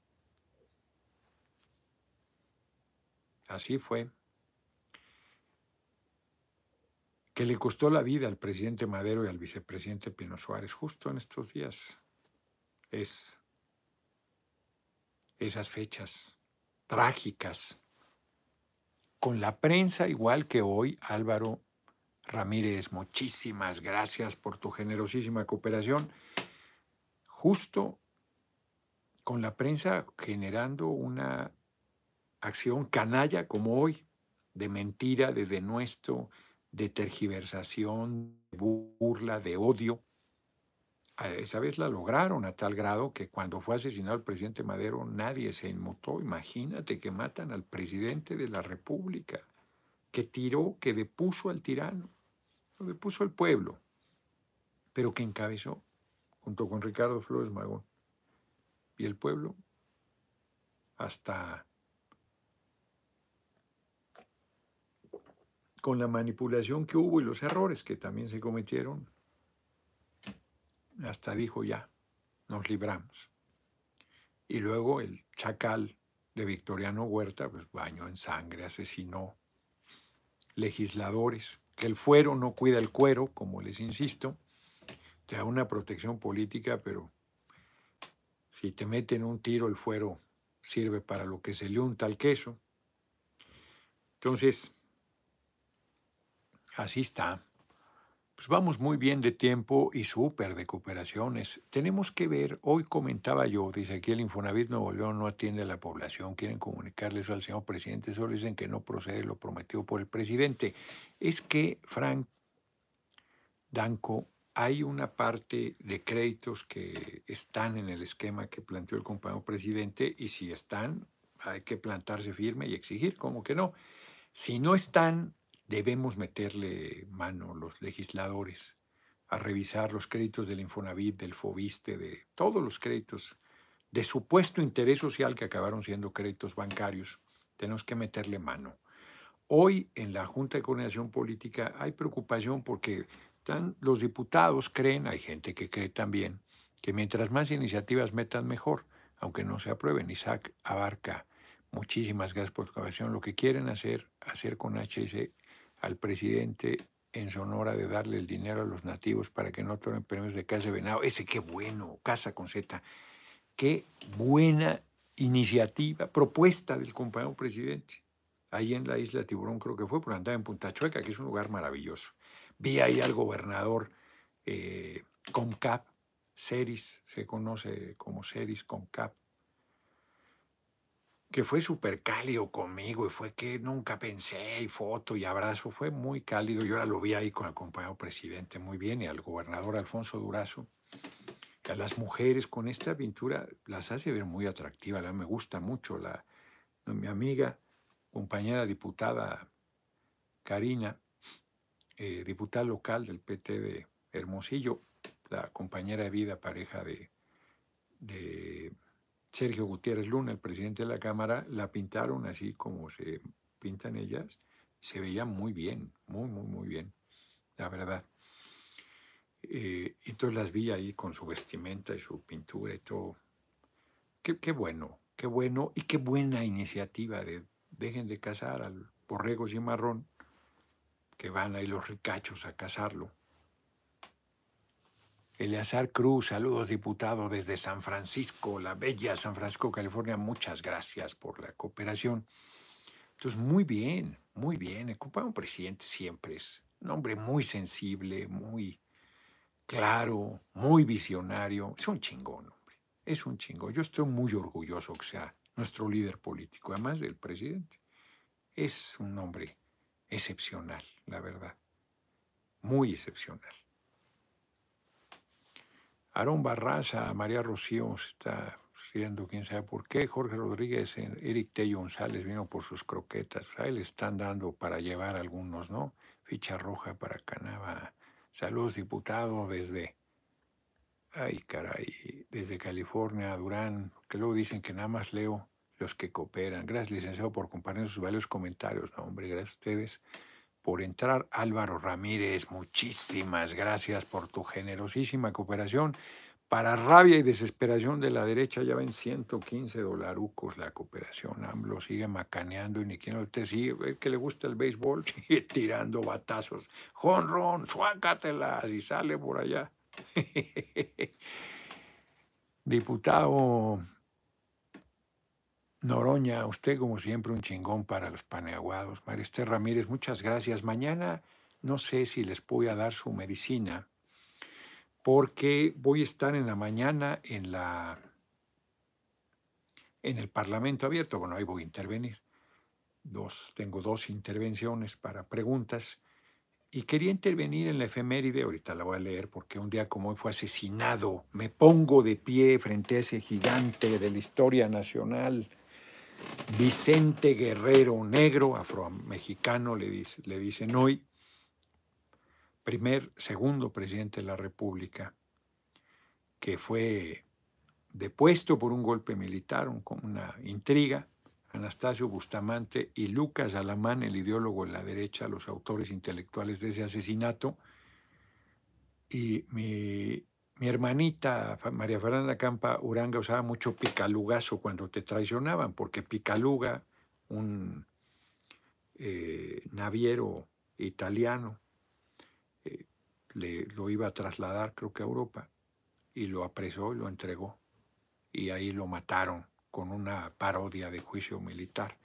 Así fue. que le costó la vida al presidente Madero y al vicepresidente Pino Suárez justo en estos días. Es esas fechas trágicas. Con la prensa, igual que hoy, Álvaro Ramírez, muchísimas gracias por tu generosísima cooperación. Justo con la prensa generando una acción canalla como hoy, de mentira, de denuesto, de tergiversación, de burla, de odio. Esa vez la lograron a tal grado que cuando fue asesinado el presidente Madero nadie se inmutó. Imagínate que matan al presidente de la República, que tiró, que depuso al tirano, lo depuso al pueblo, pero que encabezó junto con Ricardo Flores Magón. Y el pueblo hasta con la manipulación que hubo y los errores que también se cometieron, hasta dijo ya, nos libramos. Y luego el chacal de Victoriano Huerta, pues baño en sangre, asesinó legisladores, que el fuero no cuida el cuero, como les insisto, te da una protección política, pero si te meten un tiro, el fuero sirve para lo que se le unta al queso. Entonces, Así está. Pues vamos muy bien de tiempo y súper de cooperaciones. Tenemos que ver, hoy comentaba yo, dice aquí el Infonavit Nuevo León no atiende a la población, quieren comunicarle eso al señor presidente, solo dicen que no procede lo prometido por el presidente. Es que, Frank Danco, hay una parte de créditos que están en el esquema que planteó el compañero presidente y si están, hay que plantarse firme y exigir, como que no. Si no están, debemos meterle mano los legisladores a revisar los créditos del Infonavit, del Fobiste, de todos los créditos de supuesto interés social que acabaron siendo créditos bancarios. Tenemos que meterle mano. Hoy en la Junta de Coordinación Política hay preocupación porque están, los diputados creen, hay gente que cree también, que mientras más iniciativas metan mejor, aunque no se aprueben. Isaac abarca muchísimas gracias por tu Lo que quieren hacer, hacer con HS al presidente en Sonora de darle el dinero a los nativos para que no tomen premios de casa de venado. Ese qué bueno, casa con Z. Qué buena iniciativa, propuesta del compañero presidente. Ahí en la isla Tiburón creo que fue, por andar en Punta Chueca, que es un lugar maravilloso. Vi ahí al gobernador eh, Comcap, Ceris, se conoce como Ceris Comcap, que fue súper cálido conmigo y fue que nunca pensé, y foto y abrazo, fue muy cálido. Yo ahora lo vi ahí con el compañero presidente muy bien y al gobernador Alfonso Durazo. A las mujeres con esta pintura las hace ver muy atractivas, me gusta mucho. La, mi amiga, compañera diputada Karina, eh, diputada local del PT de Hermosillo, la compañera de vida, pareja de, de Sergio Gutiérrez Luna, el presidente de la Cámara, la pintaron así como se pintan ellas. Se veía muy bien, muy, muy, muy bien, la verdad. Eh, entonces las vi ahí con su vestimenta y su pintura y todo. Qué, qué, bueno, qué bueno y qué buena iniciativa de dejen de cazar al borrego marrón que van ahí los ricachos a cazarlo. Eleazar Cruz, saludos diputado desde San Francisco, la bella San Francisco, California, muchas gracias por la cooperación. Entonces, muy bien, muy bien. El compañero presidente siempre es un hombre muy sensible, muy claro, muy visionario. Es un chingón, hombre. Es un chingón. Yo estoy muy orgulloso que sea nuestro líder político, además del presidente. Es un hombre excepcional, la verdad. Muy excepcional. Aarón Barraza, María Rocío se está riendo, quién sabe por qué. Jorge Rodríguez, eh, Eric Tello González vino por sus croquetas. Ahí le están dando para llevar algunos, ¿no? Ficha roja para Canava. Saludos, diputado, desde. Ay, caray, desde California, Durán, que luego dicen que nada más leo los que cooperan. Gracias, licenciado, por compartir sus valiosos comentarios. No, hombre, gracias a ustedes por entrar. Álvaro Ramírez, muchísimas gracias por tu generosísima cooperación. Para rabia y desesperación de la derecha ya ven 115 dolarucos la cooperación. AMLO sigue macaneando y ni quien te sigue, que le gusta el béisbol, (laughs) sigue tirando batazos. Jonrón, suácatelas y sale por allá. (laughs) Diputado Noroña, usted como siempre un chingón para los paneaguados. Mariste Ramírez, muchas gracias. Mañana no sé si les voy a dar su medicina porque voy a estar en la mañana en la en el Parlamento abierto. Bueno, ahí voy a intervenir. Dos, tengo dos intervenciones para preguntas y quería intervenir en la efeméride, ahorita la voy a leer porque un día como hoy fue asesinado, me pongo de pie frente a ese gigante de la historia nacional, Vicente Guerrero Negro, afromexicano, le, le dicen hoy, primer, segundo presidente de la República, que fue depuesto por un golpe militar, con una intriga, Anastasio Bustamante y Lucas Alamán, el ideólogo de la derecha, los autores intelectuales de ese asesinato. Y mi mi hermanita María Fernanda Campa Uranga usaba mucho picalugazo cuando te traicionaban, porque picaluga, un eh, naviero italiano, eh, le, lo iba a trasladar creo que a Europa y lo apresó y lo entregó. Y ahí lo mataron con una parodia de juicio militar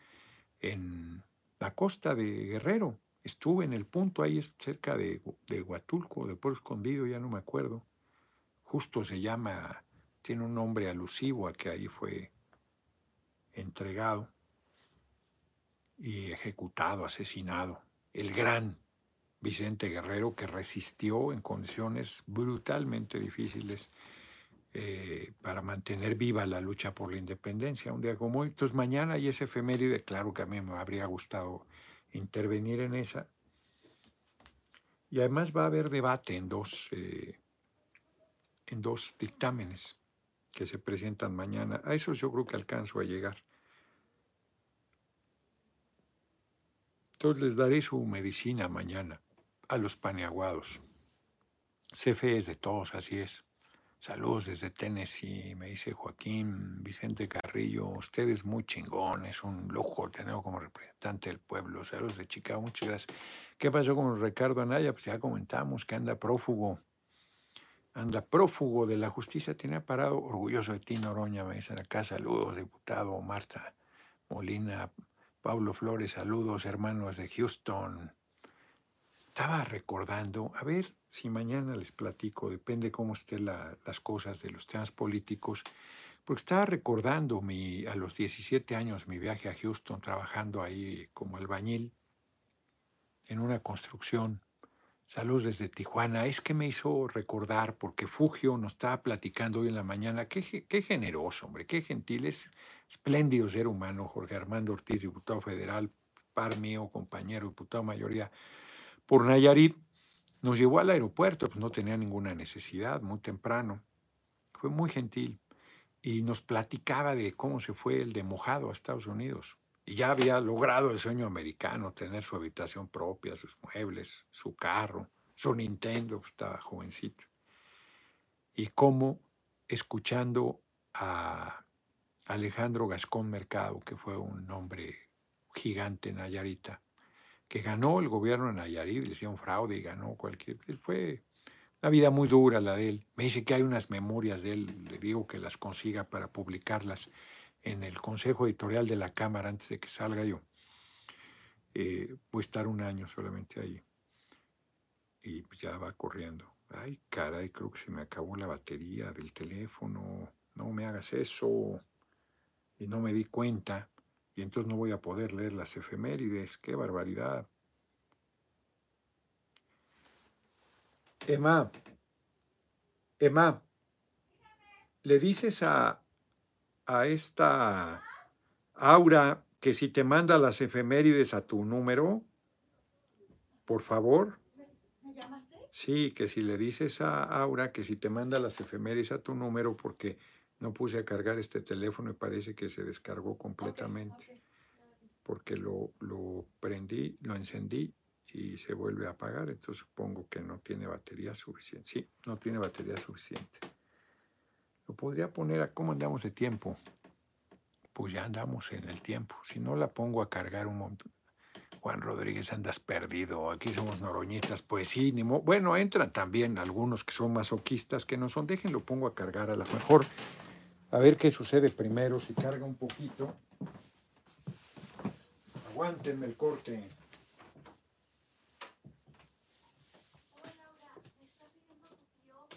en la costa de Guerrero. Estuve en el punto ahí cerca de, de Huatulco, de Pueblo Escondido, ya no me acuerdo justo se llama, tiene un nombre alusivo a que ahí fue entregado y ejecutado, asesinado, el gran Vicente Guerrero que resistió en condiciones brutalmente difíciles eh, para mantener viva la lucha por la independencia. Un día como hoy, entonces mañana y ese efeméride, claro que a mí me habría gustado intervenir en esa. Y además va a haber debate en dos, eh, en dos dictámenes. que se presentan mañana. A eso yo creo que alcanzo a llegar. Entonces les daré su medicina mañana a los paneaguados. CFE es de todos, así es. Saludos desde Tennessee, me dice Joaquín Vicente Carrillo. Usted es muy chingón, es un lujo tenerlo como representante del pueblo. Saludos de Chicago, muchas gracias. ¿Qué pasó con Ricardo Anaya? Pues ya comentamos que anda prófugo. Anda prófugo de la justicia. Tenía parado, orgulloso de ti, Noroña, me dicen acá. Saludos, diputado Marta Molina, Pablo Flores, saludos, hermanos de Houston. Estaba recordando, a ver si mañana les platico, depende cómo estén las cosas de los temas políticos, porque estaba recordando mi, a los 17 años mi viaje a Houston, trabajando ahí como albañil en una construcción. Saludos desde Tijuana. Es que me hizo recordar, porque Fugio nos estaba platicando hoy en la mañana. Qué, generoso, hombre, qué gentil. Es espléndido ser humano, Jorge Armando Ortiz, diputado federal, par mío, compañero, diputado mayoría por Nayarit, nos llevó al aeropuerto, pues no tenía ninguna necesidad, muy temprano. Fue muy gentil y nos platicaba de cómo se fue el de mojado a Estados Unidos. Y ya había logrado el sueño americano, tener su habitación propia, sus muebles, su carro, su Nintendo, pues estaba jovencito. Y cómo, escuchando a Alejandro Gascón Mercado, que fue un hombre gigante en Nayarita, que ganó el gobierno en Nayarit, le hicieron fraude y ganó cualquier... Fue una vida muy dura la de él. Me dice que hay unas memorias de él, le digo que las consiga para publicarlas en el Consejo Editorial de la Cámara antes de que salga yo. Eh, voy a estar un año solamente ahí. Y pues ya va corriendo. Ay, caray, creo que se me acabó la batería del teléfono. No me hagas eso. Y no me di cuenta y entonces no voy a poder leer las efemérides. ¡Qué barbaridad! Emma, Emma, ¿le dices a, a esta Aura que si te manda las efemérides a tu número, por favor? ¿Me llamaste? Sí, que si le dices a Aura que si te manda las efemérides a tu número, porque no puse a cargar este teléfono y parece que se descargó completamente. Porque lo, lo prendí, lo encendí y se vuelve a apagar. Entonces supongo que no tiene batería suficiente. Sí, no tiene batería suficiente. Lo podría poner a cómo andamos de tiempo. Pues ya andamos en el tiempo. Si no la pongo a cargar un montón. Juan Rodríguez, andas perdido. Aquí somos noroñistas, pues sí, ni bueno, entran también algunos que son masoquistas, que no son. Déjenlo, pongo a cargar a lo mejor a ver qué sucede primero, si carga un poquito. Aguántenme el corte. Hola Laura, me está pidiendo tu tío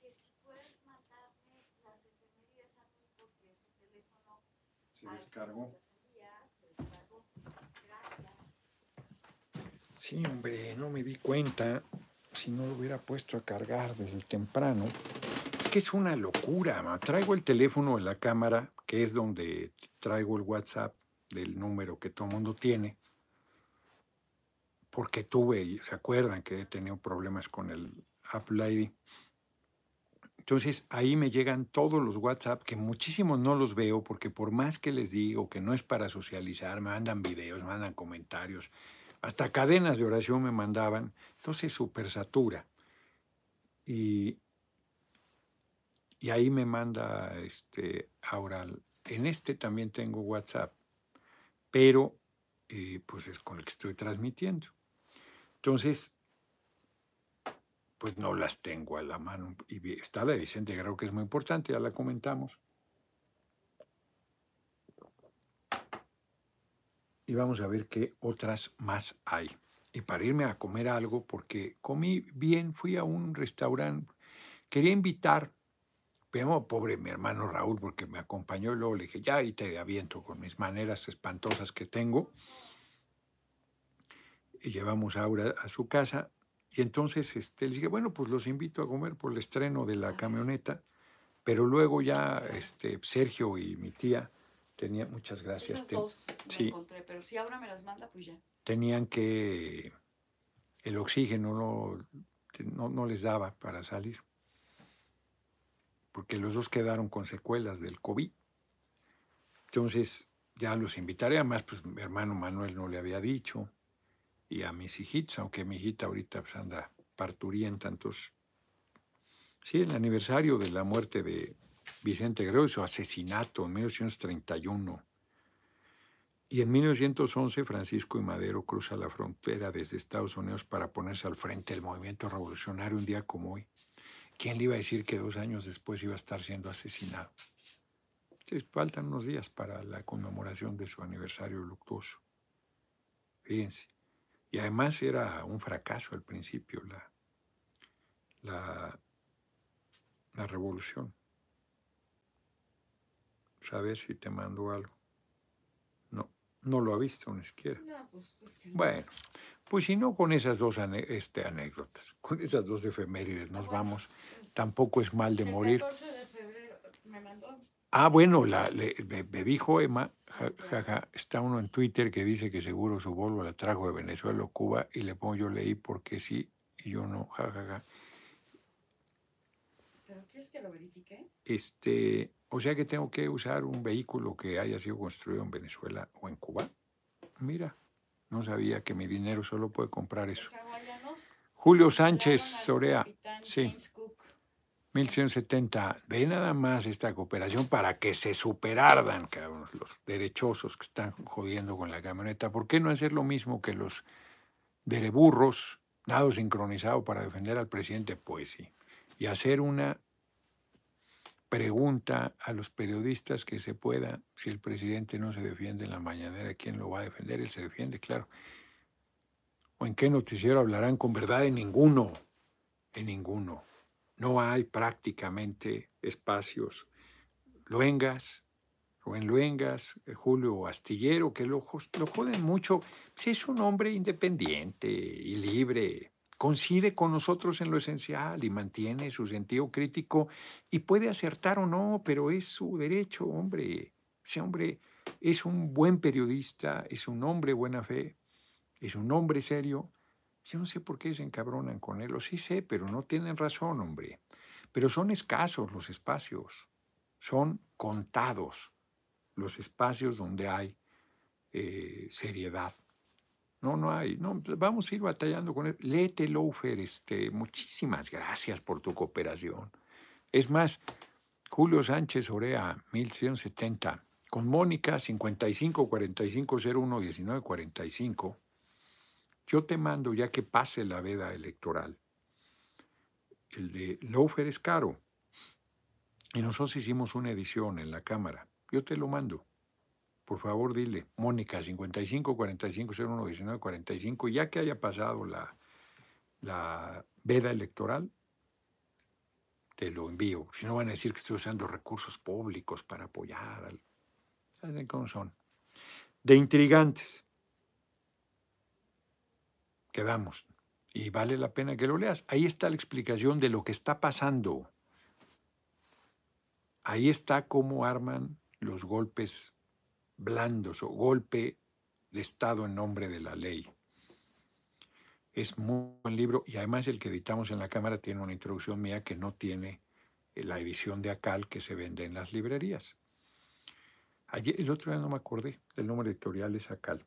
que si puedes mandarme las efemérides a mí porque su teléfono Sí, hombre, no me di cuenta. Si no lo hubiera puesto a cargar desde temprano que es una locura. Traigo el teléfono de la cámara, que es donde traigo el WhatsApp del número que todo el mundo tiene, porque tuve, ¿se acuerdan que he tenido problemas con el Apple ID? Entonces ahí me llegan todos los WhatsApp, que muchísimos no los veo, porque por más que les digo que no es para socializar, me mandan videos, me mandan comentarios, hasta cadenas de oración me mandaban, entonces súper satura. Y y ahí me manda este, ahora, en este también tengo WhatsApp, pero eh, pues es con el que estoy transmitiendo. Entonces, pues no las tengo a la mano. Y está la de Vicente Guerrero, que es muy importante, ya la comentamos. Y vamos a ver qué otras más hay. Y para irme a comer algo, porque comí bien, fui a un restaurante, quería invitar pero pobre mi hermano Raúl, porque me acompañó y luego le dije, ya, y te aviento con mis maneras espantosas que tengo. Y llevamos a Aura a su casa. Y entonces este, le dije, bueno, pues los invito a comer por el estreno de la camioneta. Pero luego ya este, Sergio y mi tía tenían, muchas gracias. Esas dos me sí. encontré, pero si ahora me las manda, pues ya. Tenían que, el oxígeno no, no, no les daba para salir. porque los dos quedaron con secuelas del COVID. Entonces, ya los invitaré, además, pues mi hermano Manuel no le había dicho, y a mis hijitos, aunque mi hijita ahorita pues, anda parturienta, entonces, sí, el aniversario de la muerte de Vicente Guerrero, su asesinato en 1931. Y en 1911 Francisco y Madero cruza la frontera desde Estados Unidos para ponerse al frente del movimiento revolucionario un día como hoy. ¿Quién le iba a decir que dos años después iba a estar siendo asesinado? faltan unos días para la conmemoración de su aniversario luctuoso. Fíjense. Y además era un fracaso al principio la, la, la revolución. ¿Sabes si te mando algo? No, no lo ha visto ni siquiera. pues, Bueno, pues si no con esas dos este, anécdotas, con esas dos efemérides nos vamos. Tampoco es mal de morir. Ah, bueno, la, me, dijo Emma, está uno en Twitter que dice que seguro su Volvo la trajo de Venezuela o Cuba y le pongo yo leí porque sí y yo no, jajaja. ¿Pero quieres que lo verifique? Este, o sea que tengo que usar un vehículo que haya sido construido en Venezuela o en Cuba. Mira, no sabía que mi dinero solo puede comprar eso. Julio Sánchez Sorea, sí. 1170. Ve nada más esta cooperación para que se superardan, los derechosos que están jodiendo con la camioneta. ¿Por qué no hacer lo mismo que los dereburros, nado sincronizado para defender al presidente? Pues sí. Y hacer una pregunta a los periodistas que se pueda, si el presidente no se defiende en la mañanera, ¿quién lo va a defender? Él se defiende, claro. ¿O en qué noticiero hablarán con verdad? En ninguno, en ninguno no hay prácticamente espacios. Luengas, Rubén Luengas, eh, Julio Astillero, que lo, lo joden mucho, si es un hombre independiente y libre, coincide con nosotros en lo esencial y mantiene su sentido crítico y puede acertar o no, pero es su derecho, hombre. Ese hombre es un buen periodista, es un hombre buena fe, es un hombre serio yo no sé por qué se encabronan con él, o sí sé, pero no tienen razón, hombre. Pero son escasos los espacios, son contados los espacios donde hay eh, seriedad. No, no hay. No, vamos a ir batallando con él. Léete, Lofer, este, muchísimas gracias por tu cooperación. Es más, Julio Sánchez Orea, 1170, con Mónica, 55 45 01 19 45 yo te mando, ya que pase la veda electoral, el de Lofer es caro. Y nosotros hicimos una edición en la Cámara. Yo te lo mando. Por favor, dile, Mónica, 55 45 01 19 45, ya que haya pasado la, la veda electoral, te lo envío. Si no van a decir que estoy usando recursos públicos para apoyar. Al... ¿Saben cómo son? De intrigantes quedamos. Y vale la pena que lo leas. Ahí está la explicación de lo que está pasando. Ahí está cómo arman los golpes blandos o golpe de Estado en nombre de la ley. Es muy buen libro y además el que editamos en la Cámara tiene una introducción mía que no tiene eh, la edición de Acal que se vende en las librerías. Ayer, el otro día no me acordé del nombre editorial es Acal.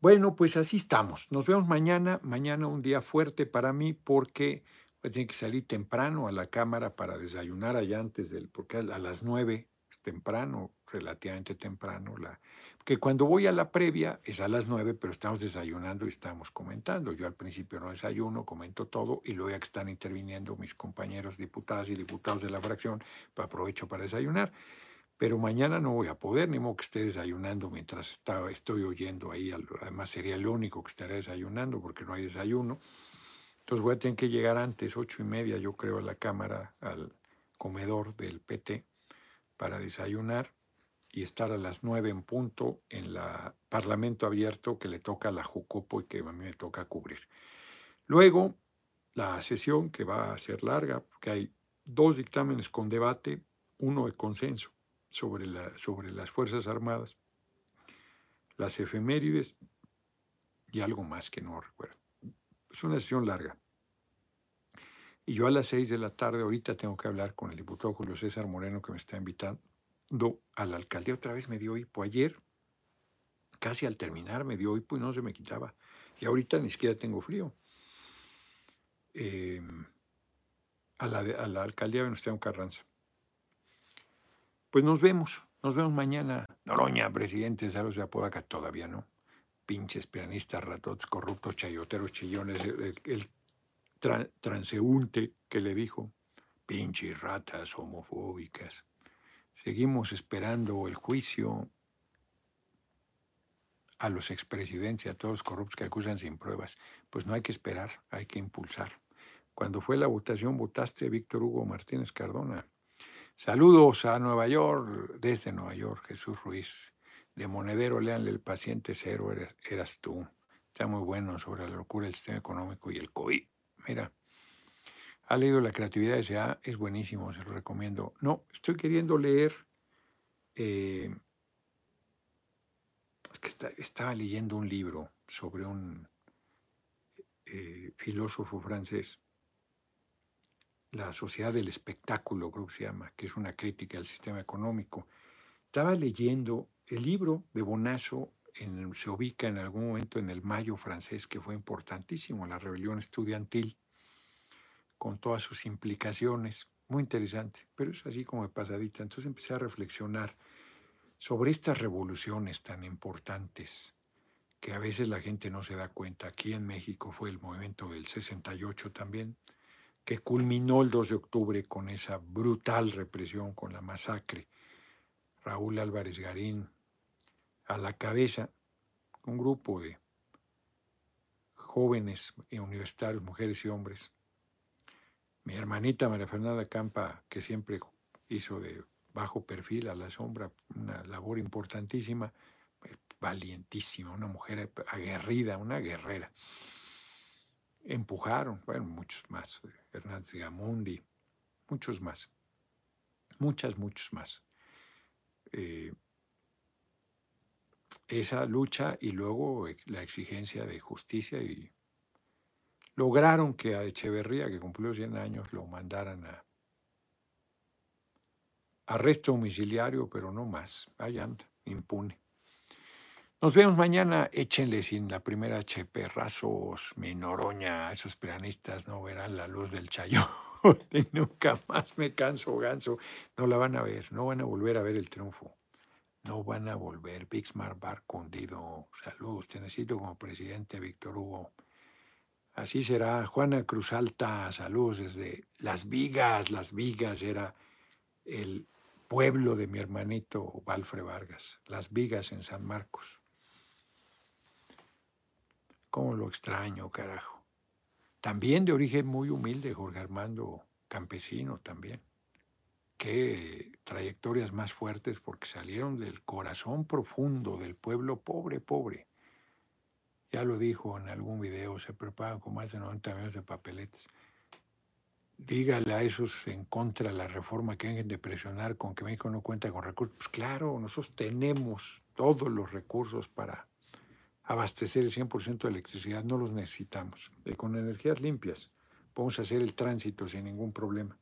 Bueno, pues así estamos. Nos vemos mañana. Mañana un día fuerte para mí porque voy a tener que salir temprano a la cámara para desayunar allá antes del, porque a las nueve es temprano, relativamente temprano. La, que cuando voy a la previa es a las nueve, pero estamos desayunando y estamos comentando. Yo al principio no desayuno, comento todo y luego ya que están interviniendo mis compañeros diputadas y diputados de la fracción, pues aprovecho para desayunar pero mañana no voy a poder, ni modo que esté desayunando mientras está, estoy oyendo ahí. Además sería el único que estará desayunando porque no hay desayuno. Entonces voy a tener que llegar antes, ocho y media, yo creo, a la cámara, al comedor del PT para desayunar y estar a las nueve en punto en el Parlamento abierto que le toca a la Jucopo y que a mí me toca cubrir. Luego, la sesión que va a ser larga, porque hay dos dictámenes con debate, uno de consenso sobre, la, sobre las Fuerzas Armadas, las efemérides y algo más que no recuerdo. Es una sesión larga. Y yo a las seis de la tarde, ahorita tengo que hablar con el diputado Julio César Moreno que me está invitando a la alcaldía. Otra vez me dio hipo ayer, casi al terminar me dio hipo y no se me quitaba. Y ahorita ni siquiera tengo frío. Em, a, la, a la alcaldía Venustiano Carranza. Pues nos vemos, nos vemos mañana. Noroña, presidente, saludos de Apodaca, todavía no. Pinches pianistas, ratots, corruptos, chayoteros, chillones, el, transeúnte que le dijo, pinches ratas homofóbicas. Seguimos esperando el juicio a los expresidentes y a todos los corruptos que acusan sin pruebas. Pues no hay que esperar, hay que impulsar. Cuando fue la votación, votaste Víctor Hugo Martínez Cardona. Saludos a Nueva York, desde Nueva York, Jesús Ruiz. De Monedero, leanle El paciente cero, eras, tú. Está muy bueno sobre la locura del sistema económico y el COVID. Mira, ha leído La creatividad de S.A., es buenísimo, se lo recomiendo. No, estoy queriendo leer eh, es que estaba leyendo un libro sobre un eh, filósofo francés, La sociedad del espectáculo, creo que se llama, que es una crítica al sistema económico. Estaba leyendo el libro de Bonazo, se ubica en algún momento en el Mayo francés, que fue importantísimo, la rebelión estudiantil, con todas sus implicaciones. Muy interesante, pero es así como de pasadita. Entonces empecé a reflexionar sobre estas revoluciones tan importantes que a veces la gente no se da cuenta. Aquí en México fue el movimiento del 68 también, que culminó el 2 de octubre con esa brutal represión, con la masacre. Raúl Álvarez Garín a la cabeza, un grupo de jóvenes universitarios, mujeres y hombres. Mi hermanita María Fernanda Campa, que siempre hizo de bajo perfil, a la sombra, una labor importantísima, valientísima, una mujer aguerrida, una guerrera. Empujaron, bueno, muchos más, Hernández Gamundi, muchos más, muchas, muchos más. Eh, esa lucha y luego eh, la exigencia de justicia y lograron que a Echeverría, que cumplió 100 años, lo mandaran a, Arresto domiciliario, pero no más. Allá anda, impune. Nos vemos mañana. Échenle sin la primera HP, rasos, Minoroña. Esos peranistas no verán la luz del chayote. (laughs) Nunca más me canso, ganso. No la van a ver. No van a volver a ver el triunfo. No van a volver. Big Smart Bar Condido. Saludos. Te necesito como presidente, Víctor Hugo. Así será. Juana Cruz Alta. Saludos desde Las Vigas. Las Vigas era el pueblo de mi hermanito Valfre Vargas, Las Vigas en San Marcos. ¿Cómo lo extraño, carajo? También de origen muy humilde, Jorge Armando Campesino también. Qué trayectorias más fuertes porque salieron del corazón profundo del pueblo pobre, pobre. Ya lo dijo en algún video, se preparan con más de 90 millones de papeletes dígale a esos en contra de la reforma que vengan de presionar con que México no cuenta con recursos. Pues claro, nosotros tenemos todos los recursos para abastecer el 100% de electricidad, no los necesitamos. Y con energías limpias podemos hacer el tránsito sin ningún problema.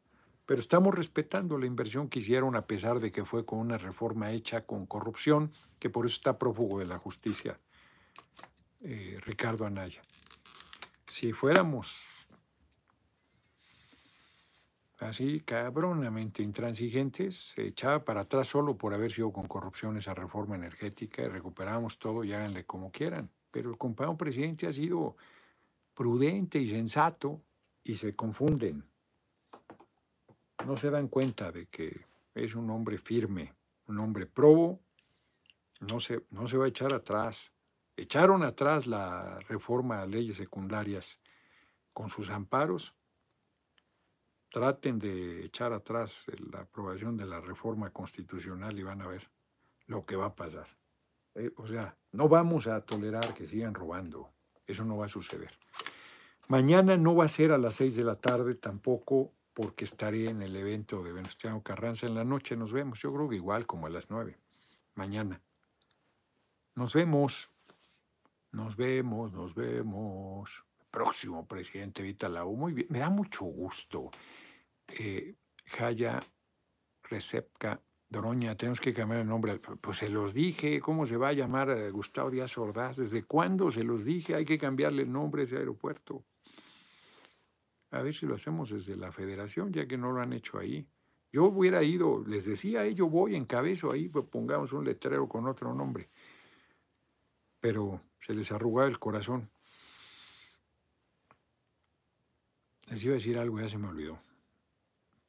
Pero estamos respetando la inversión que hicieron a pesar de que fue con una reforma hecha con corrupción, que por eso está prófugo de la justicia eh, Ricardo Anaya. Si fuéramos así cabronamente intransigentes, se echaba para atrás solo por haber sido con corrupción esa reforma energética y recuperamos todo y como quieran. Pero el compañero presidente ha sido prudente y sensato y se confunden. No se dan cuenta de que es un hombre firme, un hombre probo, no se, no se va a echar atrás. Echaron atrás la reforma a leyes secundarias con sus amparos traten de echar atrás la aprobación de la reforma constitucional y van a ver lo que va a pasar. Eh, o sea, no vamos a tolerar que sigan robando. Eso no va a suceder. Mañana no va a ser a las seis de la tarde tampoco porque estaré en el evento de Venustiano Carranza en la noche. Nos vemos, yo creo que igual como a las nueve. Mañana. Nos vemos. Nos vemos, nos vemos. próximo presidente Vita Lau. Muy bien, me da mucho gusto. Eh, Jaya Recepca Doroña, tenemos que cambiar el nombre. Pues se los dije, ¿cómo se va a llamar eh, Gustavo Díaz Ordaz? ¿Desde cuándo se los dije? Hay que cambiarle el nombre a ese aeropuerto. A ver si lo hacemos desde la federación, ya que no lo han hecho ahí. Yo hubiera ido, les decía, eh, yo voy, encabezo ahí, pues pongamos un letrero con otro nombre. Pero se les arrugaba el corazón. Les iba a decir algo, ya se me olvidó,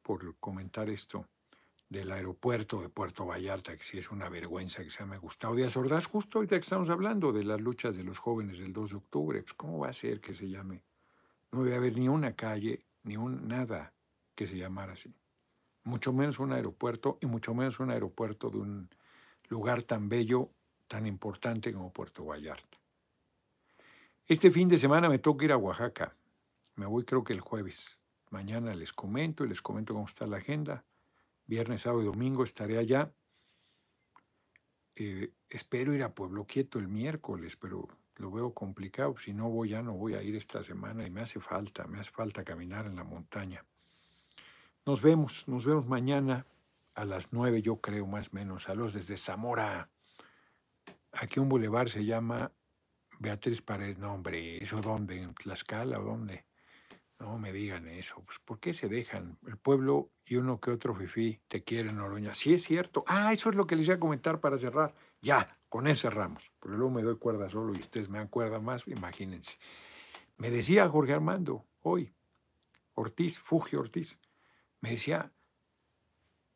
por comentar esto del aeropuerto de Puerto Vallarta, que sí es una vergüenza que se llame Gustavo Díaz Ordaz, justo ahorita que estamos hablando de las luchas de los jóvenes del 2 de octubre, pues ¿cómo va a ser que se llame? No debe haber ni una calle, ni un nada que se llamara así. Mucho menos un aeropuerto y mucho menos un aeropuerto de un lugar tan bello, tan importante como Puerto Vallarta. Este fin de semana me toca ir a Oaxaca. Me voy creo que el jueves. Mañana les comento y les comento cómo está la agenda viernes, sábado y domingo estaré allá. Eh, espero ir a Pueblo Quieto el miércoles, pero lo veo complicado. Si no voy, ya no voy a ir esta semana y me hace falta, me hace falta caminar en la montaña. Nos vemos, nos vemos mañana a las nueve, yo creo, más o menos. Saludos desde Zamora. Aquí un bulevar se llama Beatriz Paredes. No, hombre, ¿eso dónde? ¿En Tlaxcala o dónde? No me digan eso. Pues, ¿por qué se dejan? El pueblo y uno que otro fifí te quieren, Noroña. Sí es cierto. Ah, eso es lo que les iba a comentar para cerrar. Ya, con eso cerramos. Porque luego me doy cuerda solo y ustedes me dan cuerda más, imagínense. Me decía Jorge Armando hoy, Ortiz, Fugio Ortiz, me decía,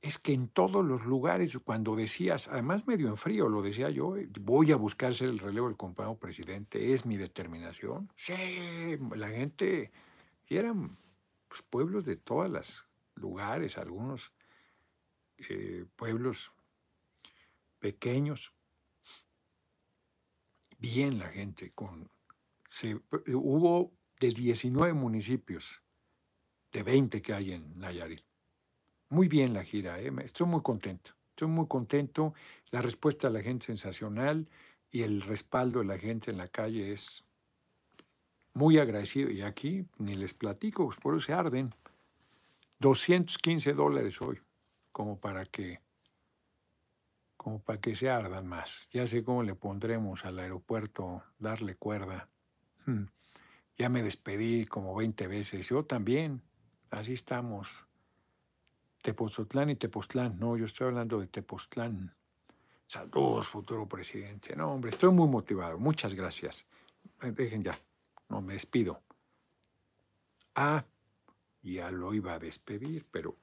es que en todos los lugares, cuando decías, además medio en frío, lo decía yo, voy a buscar ser el relevo del compañero presidente, es mi determinación. Sí, la gente y eran pues, pueblos de todos los lugares, algunos eh, pueblos pequeños. Bien la gente, con, hubo de 19 municipios, de 20 que hay en Nayarit. Muy bien la gira, ¿eh? estoy muy contento. Estoy muy contento. La respuesta de la gente sensacional y el respaldo de la gente en la calle es muy agradecido. Y aquí ni les platico, pues por eso se arden. 215 dólares hoy, como para que, como para que se ardan más. Ya sé cómo le pondremos al aeropuerto, darle cuerda. Hmm. Ya me despedí como 20 veces. Yo también. Así estamos. Tepoztlán y Tepoztlán. No, yo estoy hablando de Tepoztlán. Saludos, futuro presidente. No, hombre, estoy muy motivado. Muchas gracias. Dejen ya. No me despido. Ah, ya lo iba a despedir, pero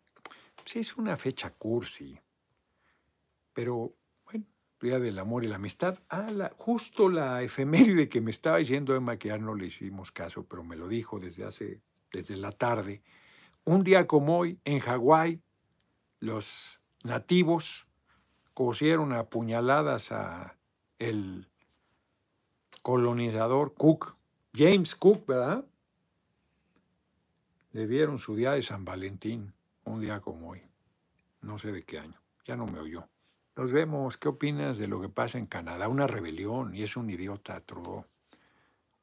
sí es una fecha cursi. Pero, bueno, Día del Amor y la Amistad. Ah, la, justo la efeméride que me estaba diciendo Emma, que ya no le hicimos caso, pero me lo dijo desde hace, desde la tarde. Un día como hoy, en Hawái, los nativos cosieron a puñaladas a el colonizador Cook James Cook, ¿verdad? Le dieron su día de San Valentín, un día como hoy. No sé de qué año. Ya no me oyó. Nos vemos. ¿Qué opinas de lo que pasa en Canadá? Una rebelión y es un idiota Trudeau.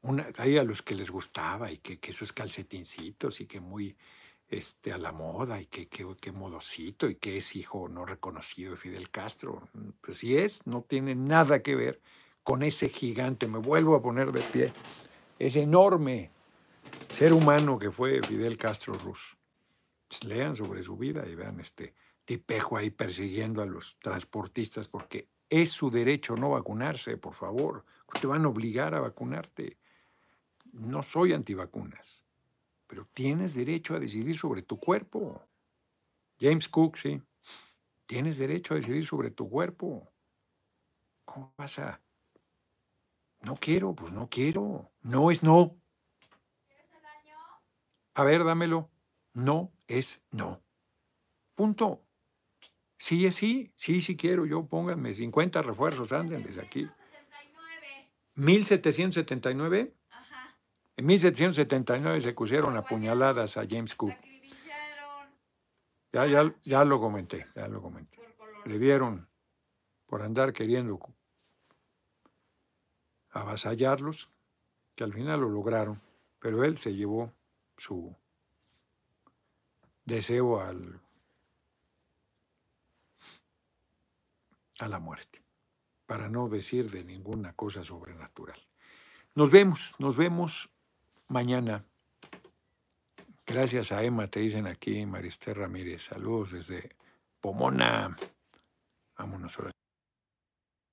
Una, hay a los que les gustaba y que, esos calcetincitos y que muy este, a la moda y que, que, que, modosito y que es hijo no reconocido de Fidel Castro. Pues si es, no tiene nada que ver con ese gigante. Me vuelvo a poner de pie ese enorme ser humano que fue Fidel Castro Ruz. Pues, lean sobre su vida y vean este tipejo ahí persiguiendo a los transportistas porque es su derecho no vacunarse, por favor. Te van a obligar a vacunarte. No soy antivacunas, pero tienes derecho a decidir sobre tu cuerpo. James Cook, sí. Tienes derecho a decidir sobre tu cuerpo. ¿Cómo vas a no quiero, pues no quiero. No es no. ¿Quieres el baño? A ver, dámelo. No es no. Punto. Sí es sí, sí, sí quiero. Yo pónganme 50 refuerzos, anden desde aquí. 1779. Ajá. En 1779 se pusieron apuñaladas a James Cook. Ya, ya, ya lo comenté, ya lo comenté. Le dieron por andar queriendo avasallarlos, que al final lo lograron. Pero él se llevó su deseo al, a la muerte, para no decir de ninguna cosa sobrenatural. Nos vemos, nos vemos mañana. Gracias a Emma, te dicen aquí, Marister Ramírez. Saludos desde Pomona. Vámonos ahora.